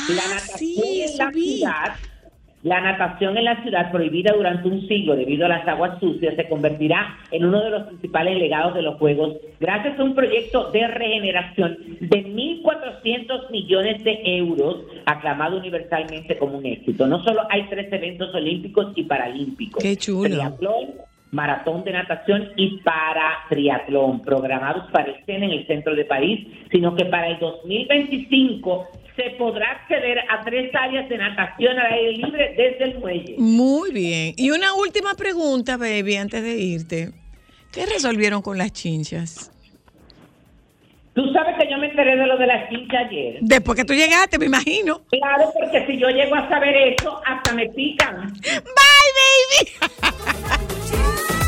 la natación en la ciudad la natación en la ciudad, prohibida durante un siglo debido a las aguas sucias, se convertirá en uno de los principales legados de los Juegos gracias a un proyecto de regeneración de 1.400 millones de euros, aclamado universalmente como un éxito. No solo hay tres eventos olímpicos y paralímpicos. Qué chulo. Triatlón, maratón de natación y para triatlón, programados para el CEN en el centro de París, sino que para el 2025 se podrá acceder a tres áreas de natación al aire libre desde el muelle. Muy bien. Y una última pregunta, baby, antes de irte. ¿Qué resolvieron con las chinchas? Tú sabes que yo me enteré de lo de la chincha ayer. Después que tú llegaste, me imagino. Claro, porque si yo llego a saber eso, hasta me pican. Bye, baby.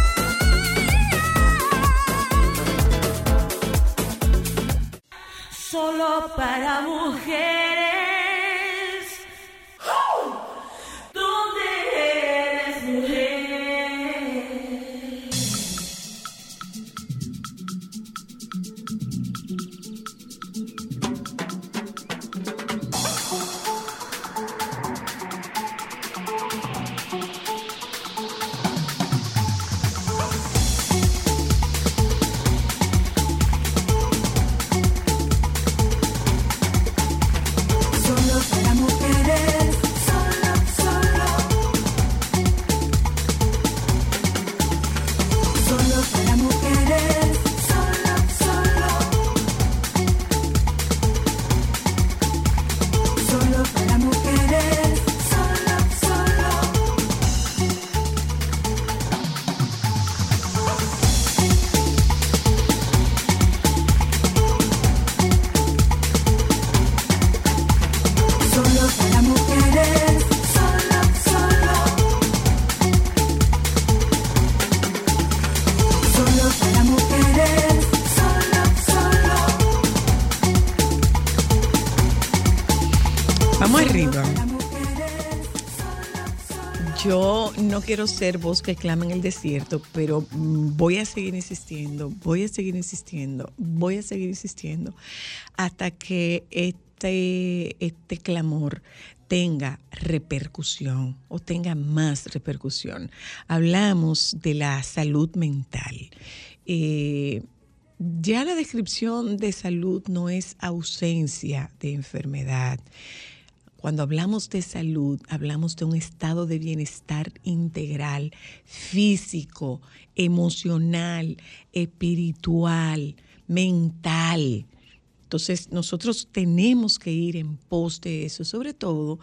Solo para mujeres. Quiero ser voz que clama en el desierto, pero mm, voy a seguir insistiendo, voy a seguir insistiendo, voy a seguir insistiendo hasta que este, este clamor tenga repercusión o tenga más repercusión. Hablamos de la salud mental. Eh, ya la descripción de salud no es ausencia de enfermedad. Cuando hablamos de salud, hablamos de un estado de bienestar integral, físico, emocional, espiritual, mental. Entonces, nosotros tenemos que ir en pos de eso, sobre todo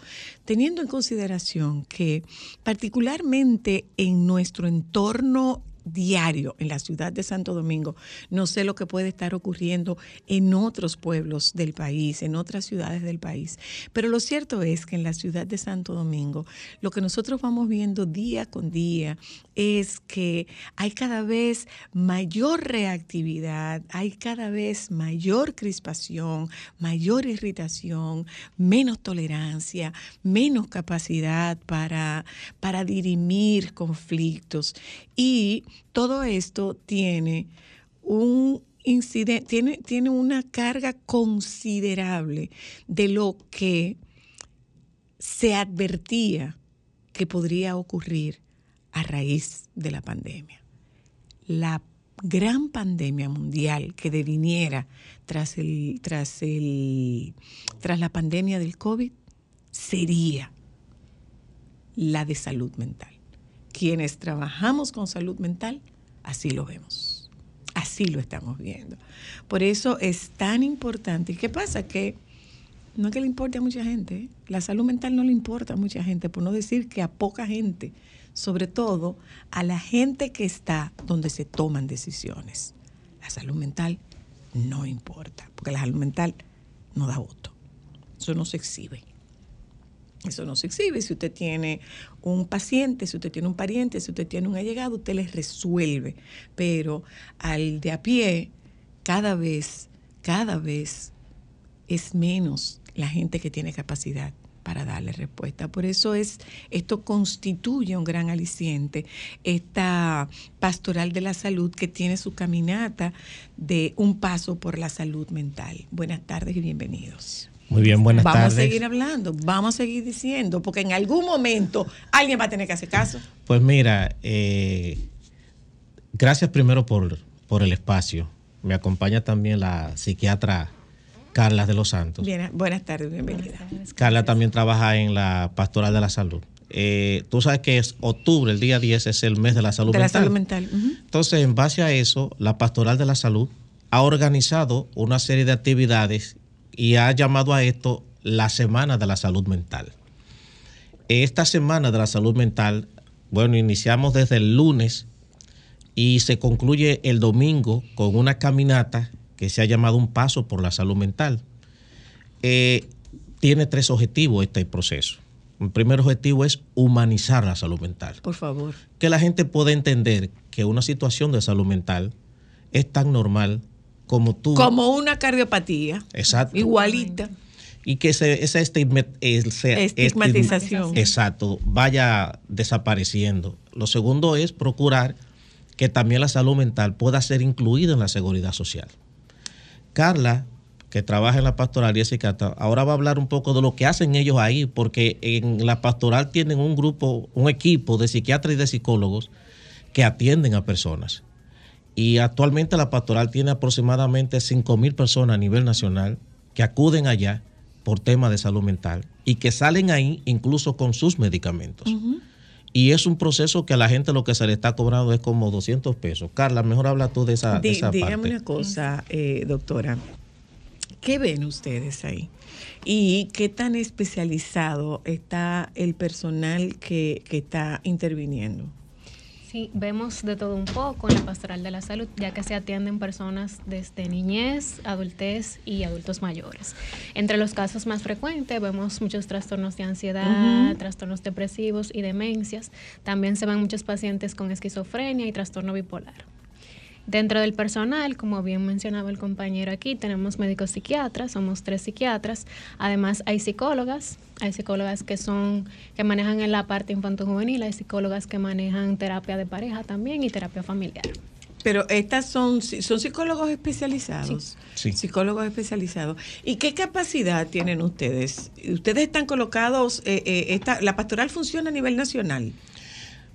teniendo en consideración que particularmente en nuestro entorno diario en la ciudad de Santo Domingo. No sé lo que puede estar ocurriendo en otros pueblos del país, en otras ciudades del país. Pero lo cierto es que en la ciudad de Santo Domingo, lo que nosotros vamos viendo día con día es que hay cada vez mayor reactividad, hay cada vez mayor crispación, mayor irritación, menos tolerancia, menos capacidad para, para dirimir conflictos. Y todo esto tiene un incidente, tiene, tiene una carga considerable de lo que se advertía que podría ocurrir a raíz de la pandemia. La gran pandemia mundial que deviniera tras, el, tras, el, tras la pandemia del COVID sería la de salud mental. Quienes trabajamos con salud mental, así lo vemos, así lo estamos viendo. Por eso es tan importante. ¿Y qué pasa? Que no es que le importe a mucha gente, ¿eh? la salud mental no le importa a mucha gente, por no decir que a poca gente, sobre todo a la gente que está donde se toman decisiones. La salud mental no importa, porque la salud mental no da voto, eso no se exhibe. Eso no se exhibe. Si usted tiene un paciente, si usted tiene un pariente, si usted tiene un allegado, usted les resuelve. Pero al de a pie, cada vez, cada vez es menos la gente que tiene capacidad para darle respuesta. Por eso es, esto constituye un gran aliciente, esta pastoral de la salud que tiene su caminata de un paso por la salud mental. Buenas tardes y bienvenidos. Muy bien, buenas vamos tardes. a seguir hablando, vamos a seguir diciendo, porque en algún momento alguien va a tener que hacer caso. Pues mira, eh, gracias primero por, por el espacio. Me acompaña también la psiquiatra Carla de los Santos. Bien, buenas tardes, bienvenida. Carla también trabaja en la Pastoral de la Salud. Eh, tú sabes que es octubre, el día 10 es el mes de la salud De la salud mental. Entonces, en base a eso, la Pastoral de la Salud ha organizado una serie de actividades y ha llamado a esto la Semana de la Salud Mental. Esta Semana de la Salud Mental, bueno, iniciamos desde el lunes y se concluye el domingo con una caminata que se ha llamado Un Paso por la Salud Mental. Eh, tiene tres objetivos este proceso. El primer objetivo es humanizar la salud mental. Por favor. Que la gente pueda entender que una situación de salud mental es tan normal como tú. Como una cardiopatía. Exacto. Igualita. Y que ese- esa estigma- ese- Estigmatización. estigma- Exacto, vaya desapareciendo. Lo segundo es procurar que también la salud mental pueda ser incluida en la seguridad social. Carla, que trabaja en la pastoral y es psiquiatra, ahora va a hablar un poco de lo que hacen ellos ahí, porque en la pastoral tienen un grupo, un equipo de psiquiatras y de psicólogos que atienden a personas. Y actualmente la pastoral tiene aproximadamente 5 mil personas a nivel nacional que acuden allá por temas de salud mental y que salen ahí incluso con sus medicamentos. Y es un proceso que a la gente lo que se le está cobrando es como 200 pesos. Carla, mejor habla tú de esa, de Di- esa dígame parte. una cosa, eh, doctora. ¿Qué ven ustedes ahí? ¿Y qué tan especializado está el personal que, que está interviniendo? Sí, vemos de todo un poco en la pastoral de la salud, ya que se atienden personas desde niñez, adultez y adultos mayores. Entre los casos más frecuentes vemos muchos trastornos de ansiedad, trastornos depresivos y demencias. También se ven muchos pacientes con esquizofrenia y trastorno bipolar. Dentro del personal, como bien mencionaba el compañero aquí, tenemos médicos psiquiatras, somos tres psiquiatras. Además hay psicólogas, hay psicólogas que son que manejan en la parte infanto-juvenil, hay psicólogas que manejan terapia de pareja también y terapia familiar. Pero estas son, son psicólogos especializados. Sí. Psicólogos especializados. ¿Y qué capacidad tienen ustedes? Ustedes están colocados, eh, eh, esta- la pastoral funciona a nivel nacional.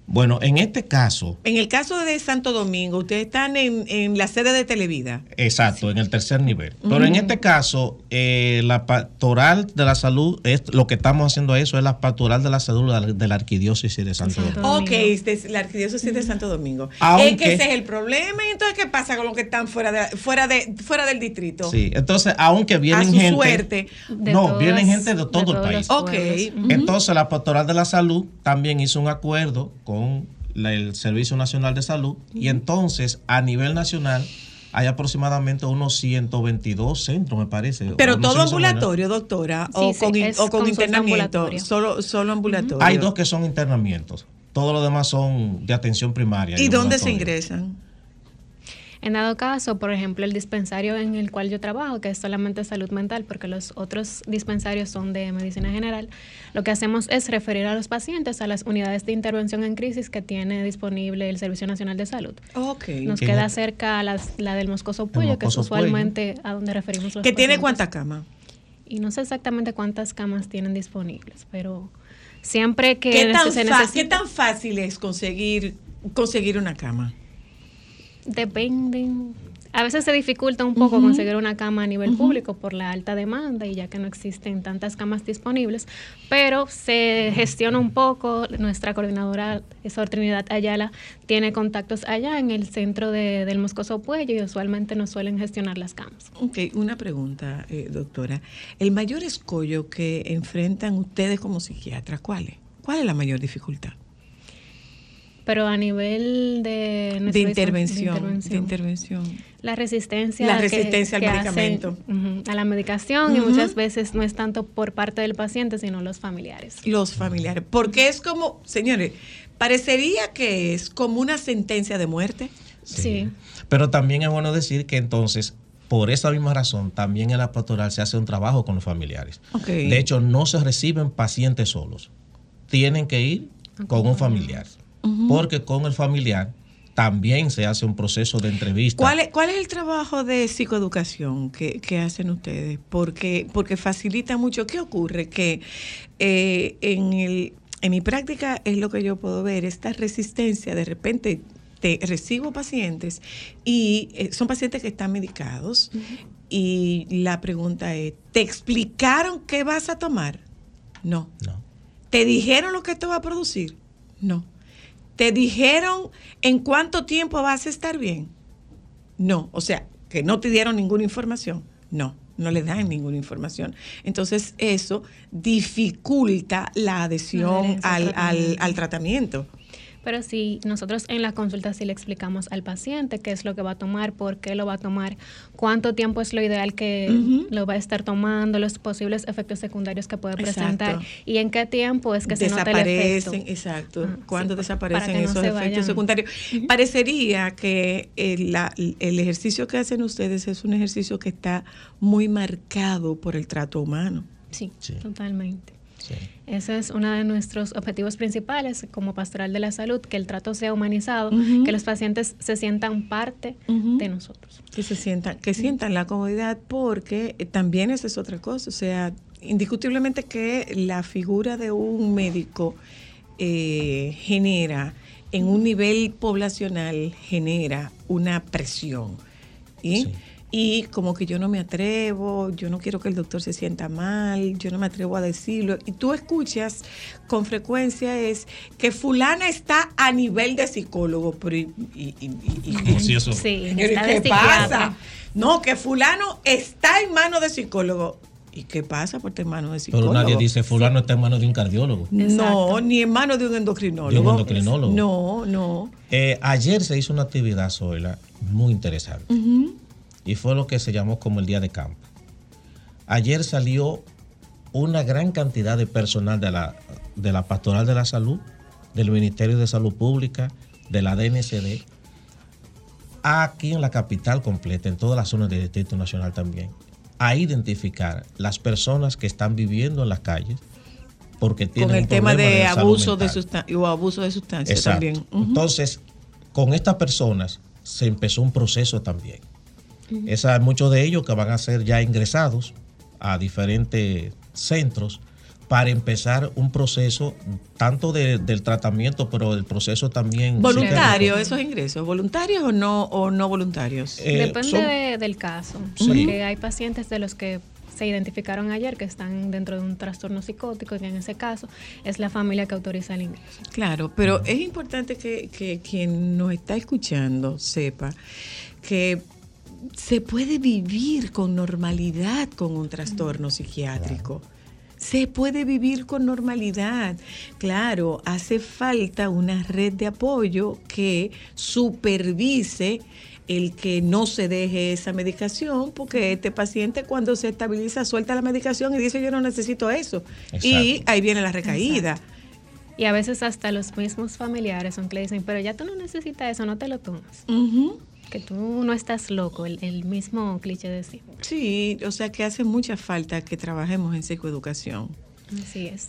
Bueno, en este caso, En el caso de Santo Domingo, ustedes están en, en la sede de Televida. exacto, en el tercer nivel. Pero en este caso, eh, la pastoral de la salud, es, lo que estamos haciendo eso es la pastoral de la salud de la, de la arquidiócesis de Santo Domingo. Ok, este es la arquidiócesis de Santo Domingo. Aunque- es que ese es el problema. Y entonces, ¿qué pasa con los que están fuera, de, fuera, de, fuera del distrito? Sí, entonces, aunque vienen A su gente. suerte. De no, todas- vienen gente de de todo el país. Ok. Entonces, la pastoral de la salud también hizo un acuerdo con la- el Servicio Nacional de Salud. Y entonces, a nivel nacional, hay aproximadamente unos 122 centros, me parece. Pero todo ambulatorio, doctora, o Sí, con, o con internamiento. Solo, solo ambulatorio. Hay dos que son internamientos. Todo lo demás son de atención primaria. ¿Y dónde se ingresan? En dado caso, por ejemplo, el dispensario en el cual yo trabajo, que es solamente salud mental, porque los otros dispensarios son de medicina general, lo que hacemos es referir a los pacientes a las unidades de intervención en crisis que tiene disponible el Servicio Nacional de Salud. Ok. Nos Que queda cerca las- la del Moscoso Puyo, que es Puyo. usualmente a donde referimos los ¿Que tiene pacientes. cuánta cama? Y no sé exactamente cuántas camas tienen disponibles, pero siempre que ¿Qué tan, se necesita... ¿Qué tan fácil es conseguir, conseguir una cama? Depende. A veces se dificulta un poco conseguir una cama a nivel público por la alta demanda y ya que no existen tantas camas disponibles, pero se gestiona un poco. Nuestra coordinadora, Sor Trinidad Ayala, tiene contactos allá en el centro de- del Moscoso Puello y usualmente nos suelen gestionar las camas. Ok, una pregunta, eh, doctora. El mayor escollo que enfrentan ustedes como psiquiatras, ¿cuál es? ¿Cuál es la mayor dificultad? Pero a nivel de, De intervención, de intervención. La resistencia, La que- resistencia al que medicamento. hacen, a la medicación y muchas veces no es tanto por parte del paciente, sino los familiares. Los familiares. Porque es como, señores, parecería que es como una sentencia de muerte. Sí. Pero también es bueno decir que entonces, por esa misma razón, también en la pastoral se hace un trabajo con los familiares. De hecho, no se reciben pacientes solos. Tienen que ir con un familiar. Porque con el familiar también se hace un proceso de entrevista. ¿Cuál es, ¿Cuál es el trabajo de psicoeducación que, que hacen ustedes? Porque, porque facilita mucho. ¿Qué ocurre? Que eh, en, el, en mi práctica es lo que yo puedo ver, esta resistencia, de repente te recibo pacientes y eh, son pacientes que están medicados y la pregunta es, ¿te explicaron qué vas a tomar? No. ¿Te dijeron lo que esto va a producir? No. ¿Te dijeron en cuánto tiempo vas a estar bien? No. O sea, que no te dieron ninguna información. No, no le dan ninguna información. Entonces eso dificulta la adhesión al al tratamiento. Pero si nosotros en la consulta sí le explicamos al paciente qué es lo que va a tomar, por qué lo va a tomar, cuánto tiempo es lo ideal que lo va a estar tomando, los posibles efectos secundarios que puede Exacto. presentar y en qué tiempo es que se nota el efecto. desaparecen, exacto. Ah, sí, para desaparecen no esos efectos vayan. secundarios. Parecería que el, la- el ejercicio que hacen ustedes es un ejercicio que está muy marcado por el trato humano. Sí, totalmente. Ese es uno de nuestros objetivos principales como pastoral de la salud, que el trato sea humanizado, que los pacientes se sientan parte de nosotros. que se sientan, que sientan la comodidad, porque eh, también esa es otra cosa. O sea, indiscutiblemente que la figura de un médico eh, genera, en un nivel poblacional, genera una presión. ¿y? Y como que yo no me atrevo, yo no quiero que el doctor se sienta mal, yo no me atrevo a decirlo. Y tú escuchas con frecuencia es que fulana está a nivel de psicólogo, pero y, y- y- y- Como si eso- Sí, está ¿qué pasa? No, que fulano está en manos de psicólogo. ¿Y qué pasa por estar en manos de psicólogo? Pero nadie dice fulano está en manos de un cardiólogo. No, ni en manos de un endocrinólogo. De un endocrinólogo. No, no. Eh, ayer se hizo una actividad, Zoila, muy interesante. Ujú. Y fue lo que se llamó como el día de campo. Ayer salió una gran cantidad de personal de la, de la Pastoral de la Salud, del Ministerio de Salud Pública, de la DNCD, aquí en la capital completa, en todas las zonas del Distrito Nacional también, a identificar las personas que están viviendo en las calles porque tienen Con el tema de salud abuso de o abuso de sustancias también. Ujú. Entonces, con estas personas se empezó un proceso también. Esa, muchos de ellos que van a ser ya ingresados a diferentes centros para empezar un proceso tanto de- del tratamiento, pero el proceso también Voluntario, esos ingresos, voluntarios o no o no voluntarios. Eh, Depende son- de- del caso, Sí. porque hay pacientes de los que se identificaron ayer que están dentro de un trastorno psicótico y en ese caso es la familia que autoriza el ingreso. Claro, pero es importante que, que quien nos está escuchando sepa que se puede vivir con normalidad con un trastorno psiquiátrico. Se puede vivir con normalidad. Claro, hace falta una red de apoyo que supervise el que no se deje esa medicación, porque este paciente cuando se estabiliza suelta la medicación y dice yo no necesito eso. Y ahí viene la recaída. Y a veces hasta los mismos familiares son que le dicen, pero ya tú no necesitas eso, no te lo tomas. Que tú no estás loco, el, el mismo cliché de siempre. Sí, o sea que hace mucha falta que trabajemos en psicoeducación. Así es.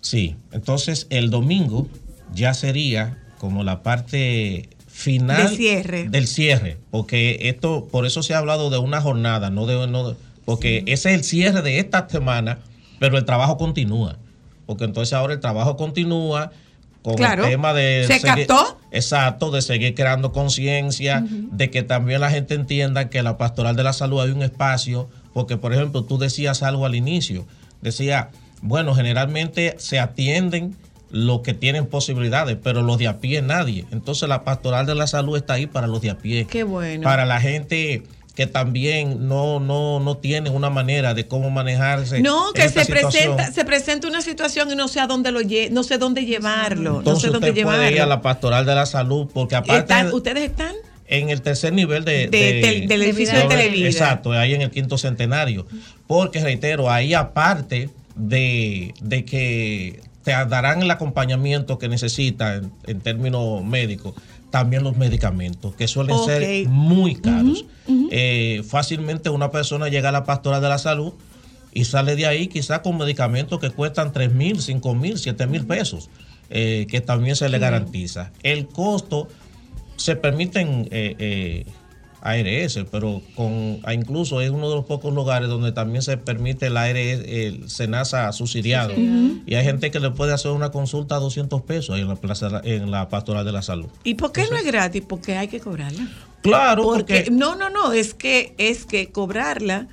Sí, entonces el domingo ya sería como la parte final De cierre. del cierre, porque esto, por eso se ha hablado de una jornada, no de, no de- porque ese es el cierre de esta semana, pero el trabajo continúa, porque entonces ahora el trabajo continúa con Claro. el tema de ¿Se captó? exacto, de seguir creando conciencia, de que también la gente entienda que la pastoral de la salud hay un espacio, porque por ejemplo tú decías algo al inicio, decía, bueno, generalmente se atienden los que tienen posibilidades, pero los de a pie nadie. Entonces la pastoral de la salud está ahí para los de a pie. Qué bueno. Para la gente que también no, no, no tiene una manera de cómo manejarse. No, que se situación. presenta, se presenta una situación y no sé a dónde lo lle- no sé dónde llevarlo, no Entonces sé dónde usted puede ir a llevarlo. la pastoral de la salud, porque aparte Están- ¿Ustedes están? en el tercer nivel de, De tel- del edificio de Televida. Exacto, ahí en el quinto centenario. Porque reitero, ahí aparte de, de que te darán el acompañamiento que necesitas en, en términos médicos, también los medicamentos, que suelen ser muy caros. Eh, fácilmente una persona llega a la pastoral de la salud y sale de ahí quizás con medicamentos que cuestan 3 mil, 5 mil, 7 mil pesos, eh, que también se le garantiza. El costo se permiten eh, ARS, pero con ah, incluso es uno de los pocos lugares donde también se permite el ARS, el SENASA subsidiado. Y hay gente que le puede hacer una consulta a 200 pesos ahí en la, plaza, en la pastoral de la salud. ¿Y por qué no es gratis? Porque hay que cobrarla. Claro, porque, porque- no, no, no, es que es que cobrarla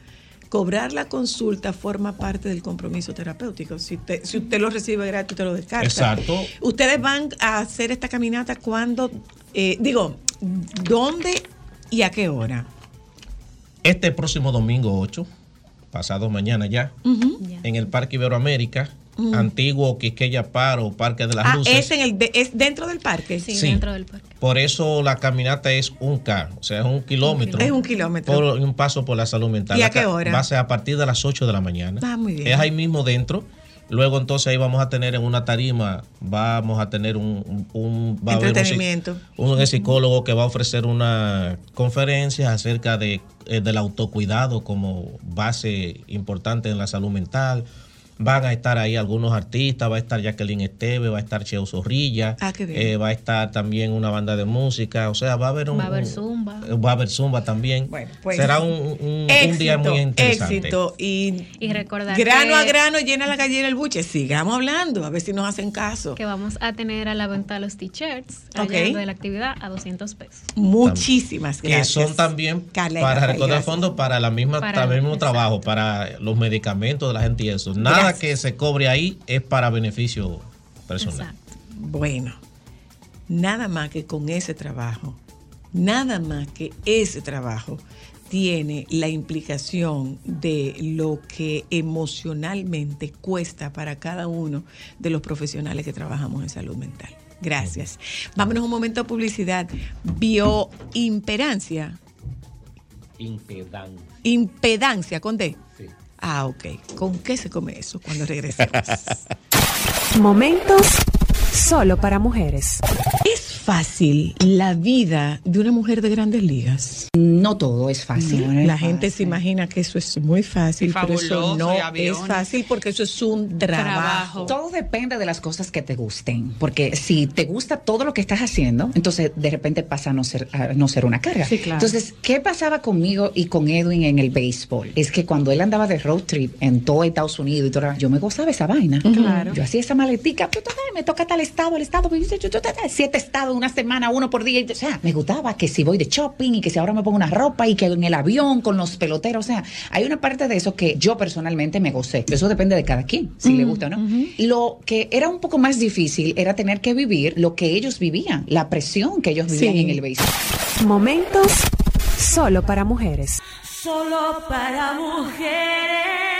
cobrar la consulta forma parte del compromiso terapéutico. Si usted, si usted lo recibe gratis, usted lo descarta. Exacto. Ustedes van a hacer esta caminata cuando, eh, digo, ¿dónde y a qué hora? Este próximo domingo 8 pasado mañana ya, en el Parque Iberoamérica, Ujú. antiguo Quisqueya Paro, Parque de las Ah, Luces. es, en el, de- es dentro del parque. Sí, Sí. dentro del parque. Por eso la caminata es un K, o sea, es un kilómetro. Es un kilómetro. Por un paso por la salud mental. ¿Y a qué hora? Va a ser a partir de las 8 de la mañana. Ah, muy bien. Es ahí mismo dentro. Luego entonces ahí vamos a tener en una tarima, vamos a tener un, un- un- a psicólogo que va a ofrecer una conferencia acerca de, eh, del autocuidado como base importante en la salud mental. Van a estar ahí algunos artistas, va a estar Jacqueline Esteve, va a estar Cheo Zorrilla, Ah, qué bien. eh, va a estar también una banda de música, o sea, va a haber un... Va a haber zumba. Va a haber zumba también. pues, Será un, un- un día muy interesante. Éxito y, Y recordar grano que- a grano llena la gallera el buche. Sigamos hablando, a ver si nos hacen caso. Que vamos a tener a la venta los t-shirts Ok. allá de la actividad a 200 pesos. Muchísimas que gracias. son también para recordar fondos para la misma Para- para el mismo exacto. trabajo, para los medicamentos de la gente y eso. Nada Gracias. Que se cobre ahí es para beneficio personal. Bueno, nada más que con ese trabajo, nada más que ese trabajo tiene la implicación de lo que emocionalmente cuesta para cada uno de los profesionales que trabajamos en salud mental. Gracias. Vámonos un momento a publicidad. Bioimperancia. Impedancia. Impedancia con D. Ah, ok. ¿Con qué se come eso cuando regresemos? Momentos solo para mujeres. ¿Es fácil la vida de una mujer de grandes ligas? No todo es fácil. No, la gente se imagina que eso es muy fácil, pero eso no es fácil porque eso es un trabajo. Todo depende de las cosas que te gusten, porque si te gusta todo lo que estás haciendo, entonces de repente pasa a no ser, a no ser una carga. Sí, claro. Entonces, ¿qué pasaba conmigo y con Edwin en el béisbol? Es que cuando él andaba de road trip en todo Estados Unidos y todo, yo me gozaba esa vaina. Claro. Yo hacía esa maletica, tu, me toca tal estado, el estado, tu, siete estados, una semana, uno por día. O sea, me gustaba que si voy de shopping y que si ahora me pongo una ropa y que en el avión con los peloteros, o sea, hay una parte de eso que yo personalmente me gocé. Eso depende de cada quien, si le gusta o no. Lo que era un poco más difícil era tener que vivir lo que ellos vivían, la presión que ellos vivían Sí. en el béisbol. Momentos solo para mujeres. Solo para mujeres.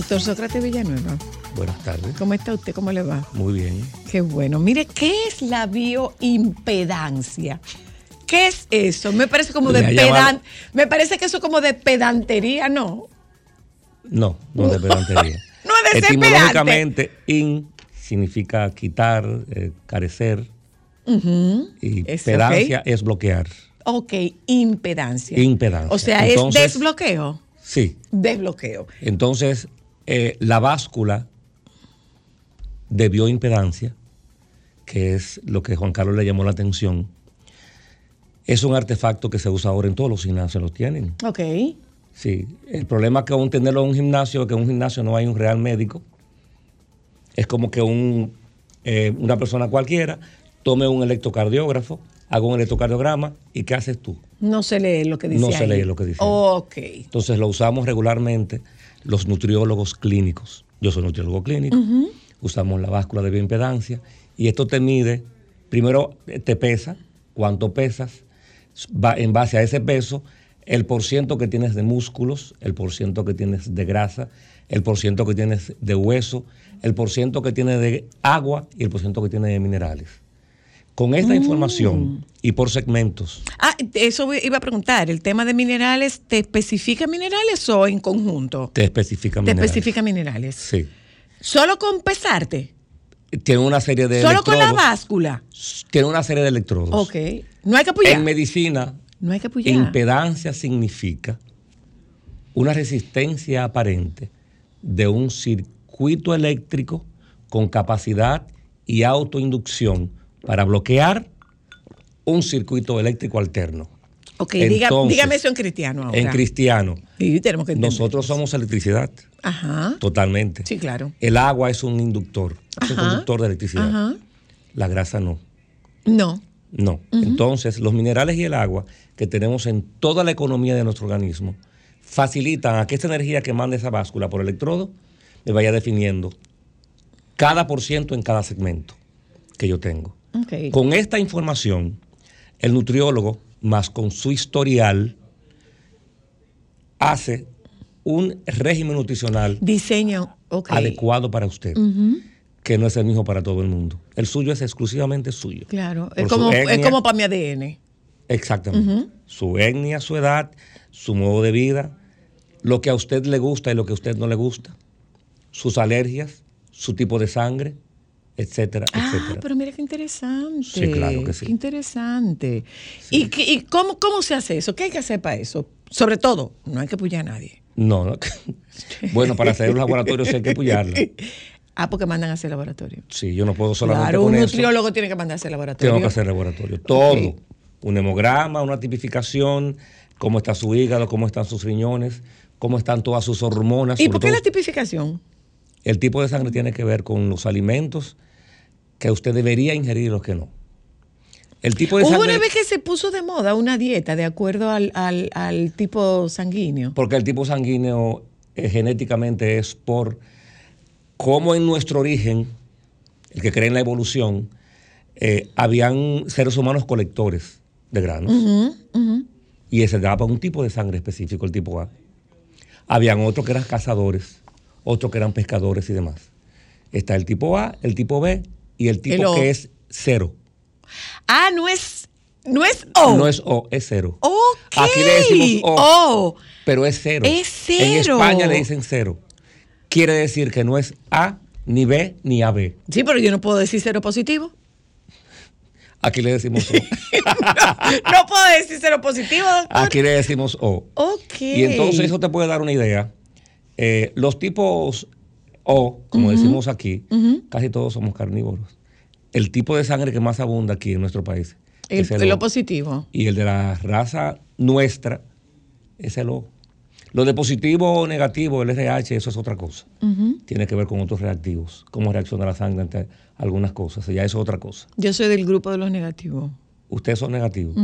Doctor Sócrates Villanueva, Buenas tardes. ¿cómo está usted? ¿Cómo le va? Muy bien. Qué bueno. Mire, ¿qué es la bioimpedancia? ¿Qué es eso? Me parece como de pedan, me parece que eso es como de pedantería, ¿no? No, no de pedantería. No es de ser Etimológicamente, in significa quitar, eh, carecer, y Es, pedancia es bloquear. Ok, impedancia. Impedancia. O sea, Entonces- es desbloqueo. Sí. Desbloqueo. Entonces, eh, la báscula de bioimpedancia, que es lo que Juan Carlos le llamó la atención, es un artefacto que se usa ahora en todos los gimnasios, los tienen. Ok. Sí, el problema que aún tenerlo en un gimnasio, que en un gimnasio no hay un real médico, es como que un, eh, una persona cualquiera tome un electrocardiógrafo, haga un electrocardiograma y ¿qué haces tú? No se lee lo que dice No se lee lo que dice ahí. Ok. Entonces lo usamos regularmente los nutriólogos clínicos. Yo soy nutriólogo clínico, usamos la báscula de bioimpedancia y esto te mide, primero te pesa, cuánto pesas, va en base a ese peso, el porciento que tienes de músculos, el porciento que tienes de grasa, el porciento que tienes de hueso, el porciento que tienes de agua y el porciento que tienes de minerales. Con esta Mm. información y por segmentos, Ah, eso iba a preguntar. ¿El tema de minerales te especifica minerales o en conjunto? te especifica Te minerales. especifica minerales. Sí. ¿Solo con pesarte? Tiene una serie de ¿Solo con la electrodos. báscula? Tiene una serie de electrodos. Ok. No hay que apoyar. En medicina, No hay que apoyar. impedancia significa una resistencia aparente de un circuito eléctrico con capacidad y autoinducción para bloquear un circuito eléctrico alterno. Ok, Entonces, dígame eso en cristiano ahora. En cristiano, Sí, tenemos que nosotros somos electricidad, Ajá. totalmente. Sí, claro. El agua es un inductor, es un conductor de electricidad. Ajá. La grasa no. No. No. Entonces, los minerales y el agua que tenemos en toda la economía de nuestro organismo facilitan a que esta energía que manda esa báscula por electrodo me vaya definiendo cada por ciento en cada segmento que yo tengo. Con esta información, el nutriólogo, más con su historial, hace un régimen nutricional Diseño. Adecuado para usted, que no es el mismo para todo el mundo. El suyo es exclusivamente suyo. Claro. Es como, es etnia. como para mi ADN. Exactamente. Su etnia, su edad, su modo de vida, lo que a usted le gusta y lo que a usted no le gusta, sus alergias, su tipo de sangre, etcétera, Ah, etcétera. pero mira qué interesante. Sí, claro que sí. Qué interesante. ¿Y, qué- y cómo, cómo se hace eso? ¿Qué hay que hacer para eso? Sobre todo, no hay que apoyar a nadie. No, no. bueno, para hacer un laboratorio sí hay que apoyarlo. Ah, porque mandan a hacer laboratorio. Sí, yo no puedo solamente Claro, un eso. nutriólogo tiene que mandar a hacer laboratorio. Tengo que hacer laboratorio. Todo. Un hemograma, una tipificación, cómo está su hígado, cómo están sus riñones, cómo están todas sus hormonas. ¿Y por qué todo- la tipificación? El tipo de sangre tiene que ver con los alimentos que usted debería ingerir y los que no. El tipo de Hubo sangre. una vez que se puso de moda una dieta de acuerdo al, al- al tipo sanguíneo. Porque el tipo sanguíneo eh, genéticamente es por cómo en nuestro origen, el que cree en la evolución, eh, habían seres humanos colectores de granos y se daba un tipo de sangre específico, el tipo A. Habían otros que eran cazadores, otros que eran pescadores y demás. Está el tipo A, el tipo B y el tipo El O. que es cero. Ah, no es, no es O. No es O, es cero. Ok. Aquí le decimos O, O. pero es cero. Es En cero. España le dicen cero. Quiere decir que no es A, ni B, ni AB. Sí, pero yo no puedo decir cero positivo. Aquí le decimos O. no puedo decir cero positivo, doctor. Aquí le decimos O. Ok. Y entonces eso te puede dar una idea. Eh, los tipos O, como decimos aquí, casi todos somos carnívoros. El tipo de sangre que más abunda aquí en nuestro país El, es el lo O. positivo. Y el de la raza nuestra es el O. Lo de positivo o negativo, el RH, eso es otra cosa. Tiene que ver con otros reactivos, cómo reacciona la sangre ante algunas cosas. Ya eso es otra cosa. Yo soy del grupo de los negativos. Ustedes son negativos,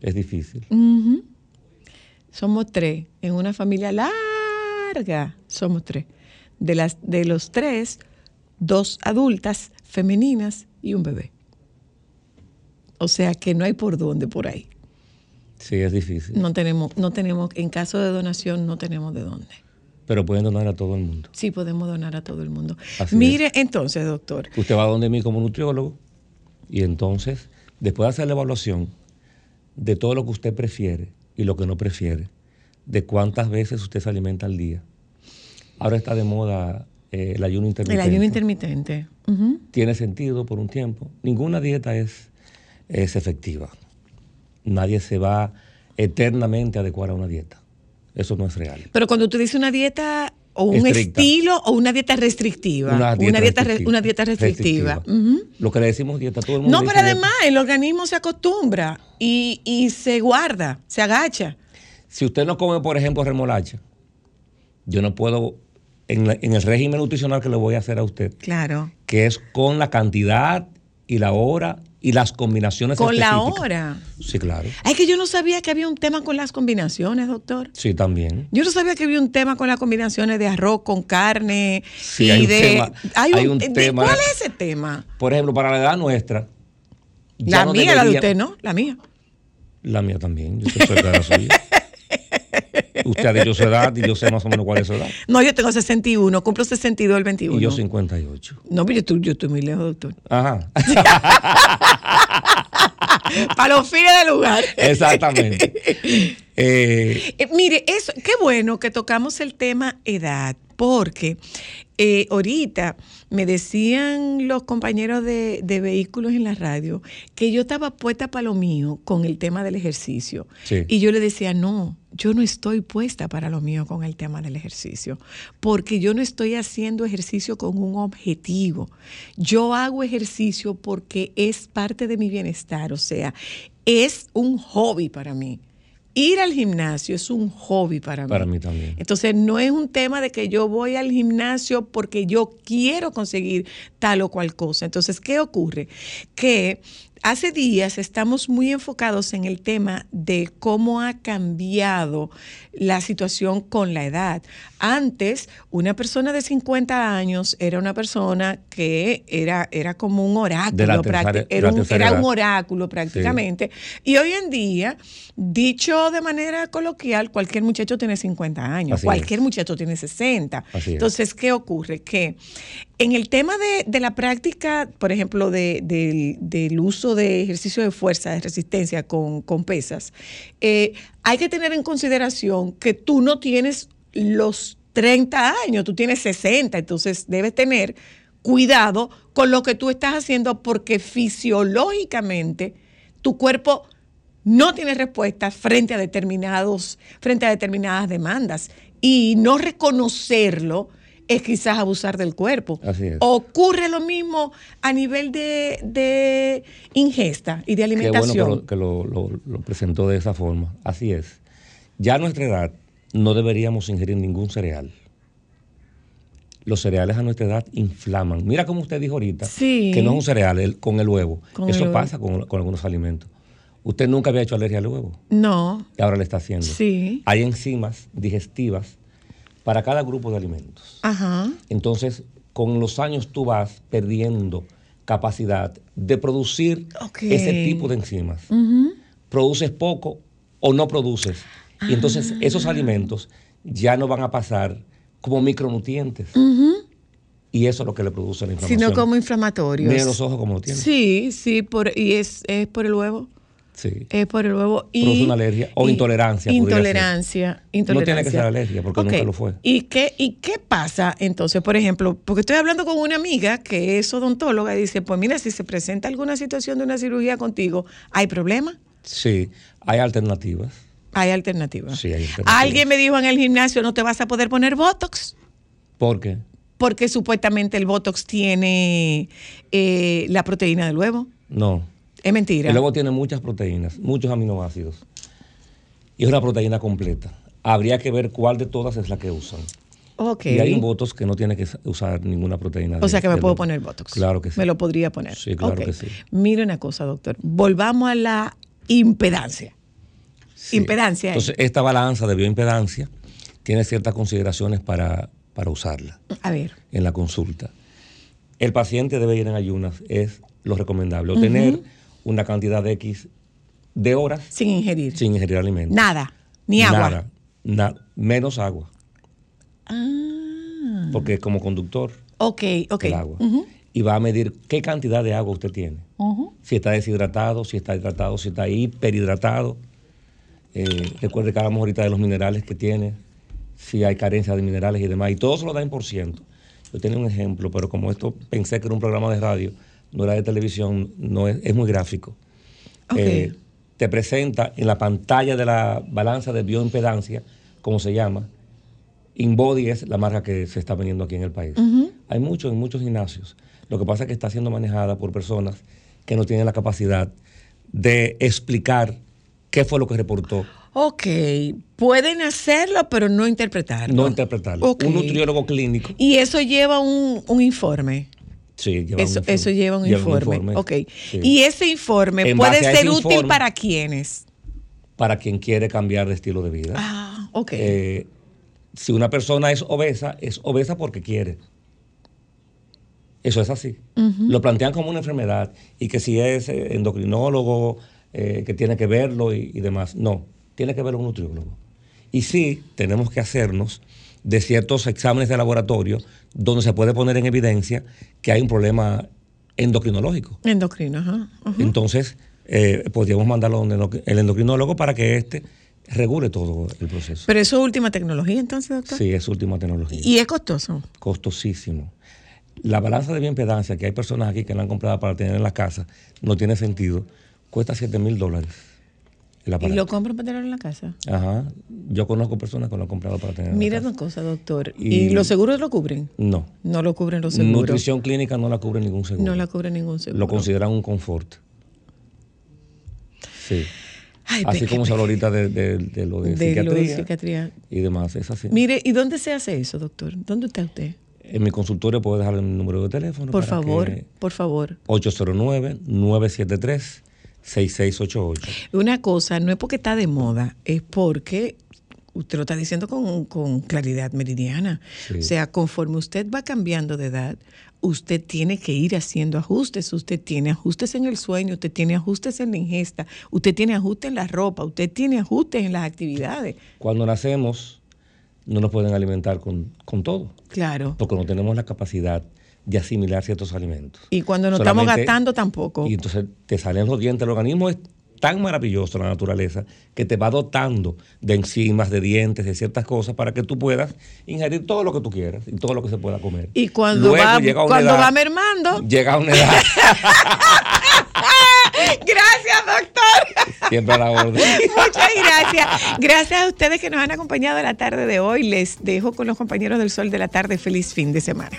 es difícil. Somos tres. En una familia larga, somos tres. De, las, de los tres, dos adultas femeninas y un bebé. O sea que no hay por dónde por ahí. Sí, es difícil. No tenemos, no tenemos, en caso de donación, no tenemos de dónde. Pero pueden donar a todo el mundo. Sí, podemos donar a todo el mundo. Así Mire, entonces, doctor, Usted va donde mí como nutriólogo y entonces, después de hacer la evaluación de todo lo que usted prefiere y lo que no prefiere, de cuántas veces usted se alimenta al día. Ahora está de moda eh, el ayuno el intermitente. ayuno intermitente. Tiene sentido por un tiempo. Ninguna dieta es, es efectiva. Nadie se va eternamente a adecuar a una dieta. Eso no es real. Pero cuando tú dices una dieta o un Estricta. estilo o una dieta restrictiva. Una dieta dieta, re- restrictiva. una dieta restrictiva. Lo que le decimos dieta, todo el mundo No, pero dieta. además el organismo se acostumbra y, y se guarda, se agacha. Si usted no come, por ejemplo, remolacha, yo no puedo, en, la- en el régimen nutricional que le voy a hacer a usted, Claro. que es con la cantidad y la hora y las combinaciones Con la hora. Sí, claro. Ay, que yo no sabía que había un tema con las combinaciones, doctor. Sí, también. Yo no sabía que había un tema con las combinaciones de arroz con carne Sí, y hay un de. tema- hay un de- tema- ¿Cuál es ese tema? Por ejemplo, para la edad nuestra. La no mía, la de usted, ¿no? La mía. La mía también, yo estoy cerca de la suya. Usted ha dicho su edad y yo sé más o menos cuál es su edad. No, yo tengo 61, cumplo 62 el 21. Y yo 58. No, pero yo, estoy- yo estoy muy lejos, doctor. Ajá. Para los fines del lugar. Exactamente. Eh, Eh, mire, eso, qué bueno que tocamos el tema edad, porque eh, ahorita me decían los compañeros de, de vehículos en la radio que yo estaba puesta para lo mío con el tema del ejercicio. Sí. Y yo le decía, no, yo no estoy puesta para lo mío con el tema del ejercicio, porque yo no estoy haciendo ejercicio con un objetivo. Yo hago ejercicio porque es parte de mi bienestar, o sea, es un hobby para mí. Ir al gimnasio es un hobby para mí. para mí también. Entonces no es un tema de que yo voy al gimnasio porque yo quiero conseguir tal o cual cosa. Entonces, ¿qué ocurre? Que hace días estamos muy enfocados en el tema de cómo ha cambiado la situación con la edad. Antes, una persona de 50 años era una persona que era, era como un oráculo, tercera- era, un, era oráculo prácticamente. Y hoy en día, dicho de manera coloquial, cualquier muchacho tiene 50 años, Así cualquier muchacho tiene 60. Así es. Entonces, ¿qué ocurre? Que en el tema de, la práctica, por ejemplo, de- del- uso de ejercicio de fuerza, de resistencia con, con pesas, eh, hay que tener en consideración que tú no tienes los 30 años, tú tienes 60, entonces debes tener cuidado con lo que tú estás haciendo porque fisiológicamente tu cuerpo no tiene respuesta frente a determinados, frente a determinadas demandas. Y no reconocerlo es quizás abusar del cuerpo. Así es. Ocurre lo mismo a nivel de, de ingesta y de Qué bueno alimentación. que, lo, que lo- lo- lo presentó de esa forma. Así es. Ya a nuestra edad no deberíamos ingerir ningún cereal. Los cereales a nuestra edad inflaman. Mira como usted dijo ahorita, Sí. que no es un cereal el- con el huevo. Con el Eso huevo. pasa con, con algunos alimentos. Usted nunca había hecho alergia al huevo No, y ahora le está haciendo. sí. Hay enzimas digestivas para cada grupo de alimentos. Ajá. Entonces, con los años tú vas perdiendo capacidad de producir ese tipo de enzimas. Ujú. Produces poco o no produces. Y entonces Ah. esos alimentos ya no van a pasar como micronutrientes. Ujú. Y eso es lo que le produce la inflamación. Sino como inflamatorios. Mira los ojos como lo tiene. Sí, sí, por, y es, es por el huevo. Sí. Es por el huevo. Y, Produce una alergia o y- intolerancia. Intolerancia. intolerancia. No tiene que ser alergia, porque Ok, nunca lo fue. ¿Y qué, ¿Y qué pasa entonces? Por ejemplo, porque estoy hablando con una amiga que es odontóloga y dice, pues mira, si se presenta alguna situación de una cirugía contigo, ¿hay problema? Sí, hay alternativas. Hay alternativas. Sí, hay alternativas. Alguien me dijo en el gimnasio, no te vas a poder poner Botox. ¿Por qué? Porque supuestamente el Botox tiene eh, la proteína del huevo. No. Es mentira. El huevo tiene muchas proteínas, muchos aminoácidos. Y es una proteína completa. Habría que ver cuál de todas es la que usan. Ok. Y hay Botox que no tiene que usar ninguna proteína. O de- sea que me puedo poner Botox. Claro que sí. Me lo podría poner. Sí, claro que sí. Mire una cosa, doctor. Volvamos a la impedancia. Sí. Impedancia. eh. Entonces, esta balanza de bioimpedancia tiene ciertas consideraciones para, para usarla a ver. en la consulta. El paciente debe ir en ayunas, es lo recomendable. O tener una cantidad de X de horas Sin ingerir. sin ingerir alimentos. Nada. Ni agua. Nada. Na- menos agua. Ah. Porque como conductor, Ok, ok. el agua. Y va a medir qué cantidad de agua usted tiene. Si está deshidratado, si está hidratado, si está hiperhidratado. Eh, recuerde que hablamos ahorita de los minerales que tiene, si hay carencia de minerales y demás. Y todo se lo da en por ciento. Yo tenía un ejemplo, pero como esto pensé que era un programa de radio, no era de televisión, no es, es muy gráfico. Eh, te presenta en la pantalla de la balanza de bioimpedancia, como se llama. InBody es la marca que se está vendiendo aquí en el país. Hay muchos en muchos gimnasios. Lo que pasa es que está siendo manejada por personas que no tienen la capacidad de explicar qué fue lo que reportó, Ok. Pueden hacerlo, pero no interpretarlo. no interpretarlo. Un nutriólogo clínico, Y eso lleva un, un informe. Sí, lleva Eso, un eso lleva un informe. Ok. sí. Y ese informe En puede ser útil informe- para quienes. Para quien quiere cambiar de estilo de vida. Ah, ok. Eh, si una persona es obesa, es obesa porque quiere. Eso es así. Lo plantean como una enfermedad y que si es eh, endocrinólogo, eh, que tiene que verlo y, y demás. No, tiene que verlo un nutriólogo. Y sí, tenemos que hacernos de ciertos exámenes de laboratorio donde se puede poner en evidencia que hay un problema endocrinológico. Endocrino, ajá. Entonces, eh, podríamos mandarlo donde el endocrinólogo para que éste regule todo el proceso. Pero eso es última tecnología entonces, doctor. Sí, es última tecnología. Y es costoso. Costosísimo. La balanza de bioimpedancia que hay personas aquí que la han comprado para tener en la casa no tiene sentido. Cuesta 7 mil dólares. Y lo compran para tenerlo en la casa. Ajá. Yo conozco personas que lo han comprado para tener en la Mira casa. una cosa, doctor. Y- ¿Y, los seguros lo cubren? No. No lo cubren los seguros. Nutrición clínica no la cubre ningún seguro. No la cubre ningún seguro. Lo consideran un confort. Sí. Ay, así Peque, como se habla ahorita de, de- de lo de, De lo de psiquiatría, psiquiatría. y demás. Es así. Mire, ¿y dónde se hace eso, doctor? ¿Dónde está usted? En mi consultorio puedo dejar el número de teléfono. Por favor, por favor. 809-973-6688. Una cosa, no es porque está de moda, es porque usted lo está diciendo con, con claridad meridiana. Sí. O sea, conforme usted va cambiando de edad, usted tiene que ir haciendo ajustes. Usted tiene ajustes en el sueño, usted tiene ajustes en la ingesta, usted tiene ajustes en la ropa, usted tiene ajustes en las actividades. Cuando nacemos, no nos pueden alimentar con, con todo, Claro. porque no tenemos la capacidad de asimilar ciertos alimentos. Y cuando no estamos gastando tampoco. Y entonces te salen los dientes. El organismo es tan maravilloso, la naturaleza, que te va dotando de enzimas, de dientes, de ciertas cosas para que tú puedas ingerir todo lo que tú quieras y todo lo que se pueda comer. Y cuando, Luego va, llega cuando edad- va mermando. Llega a una edad, Gracias, doctor. siempre a la orden. Muchas gracias. Gracias a ustedes que nos han acompañado la tarde de hoy. Les dejo con los compañeros del Sol de la Tarde. Feliz fin de semana.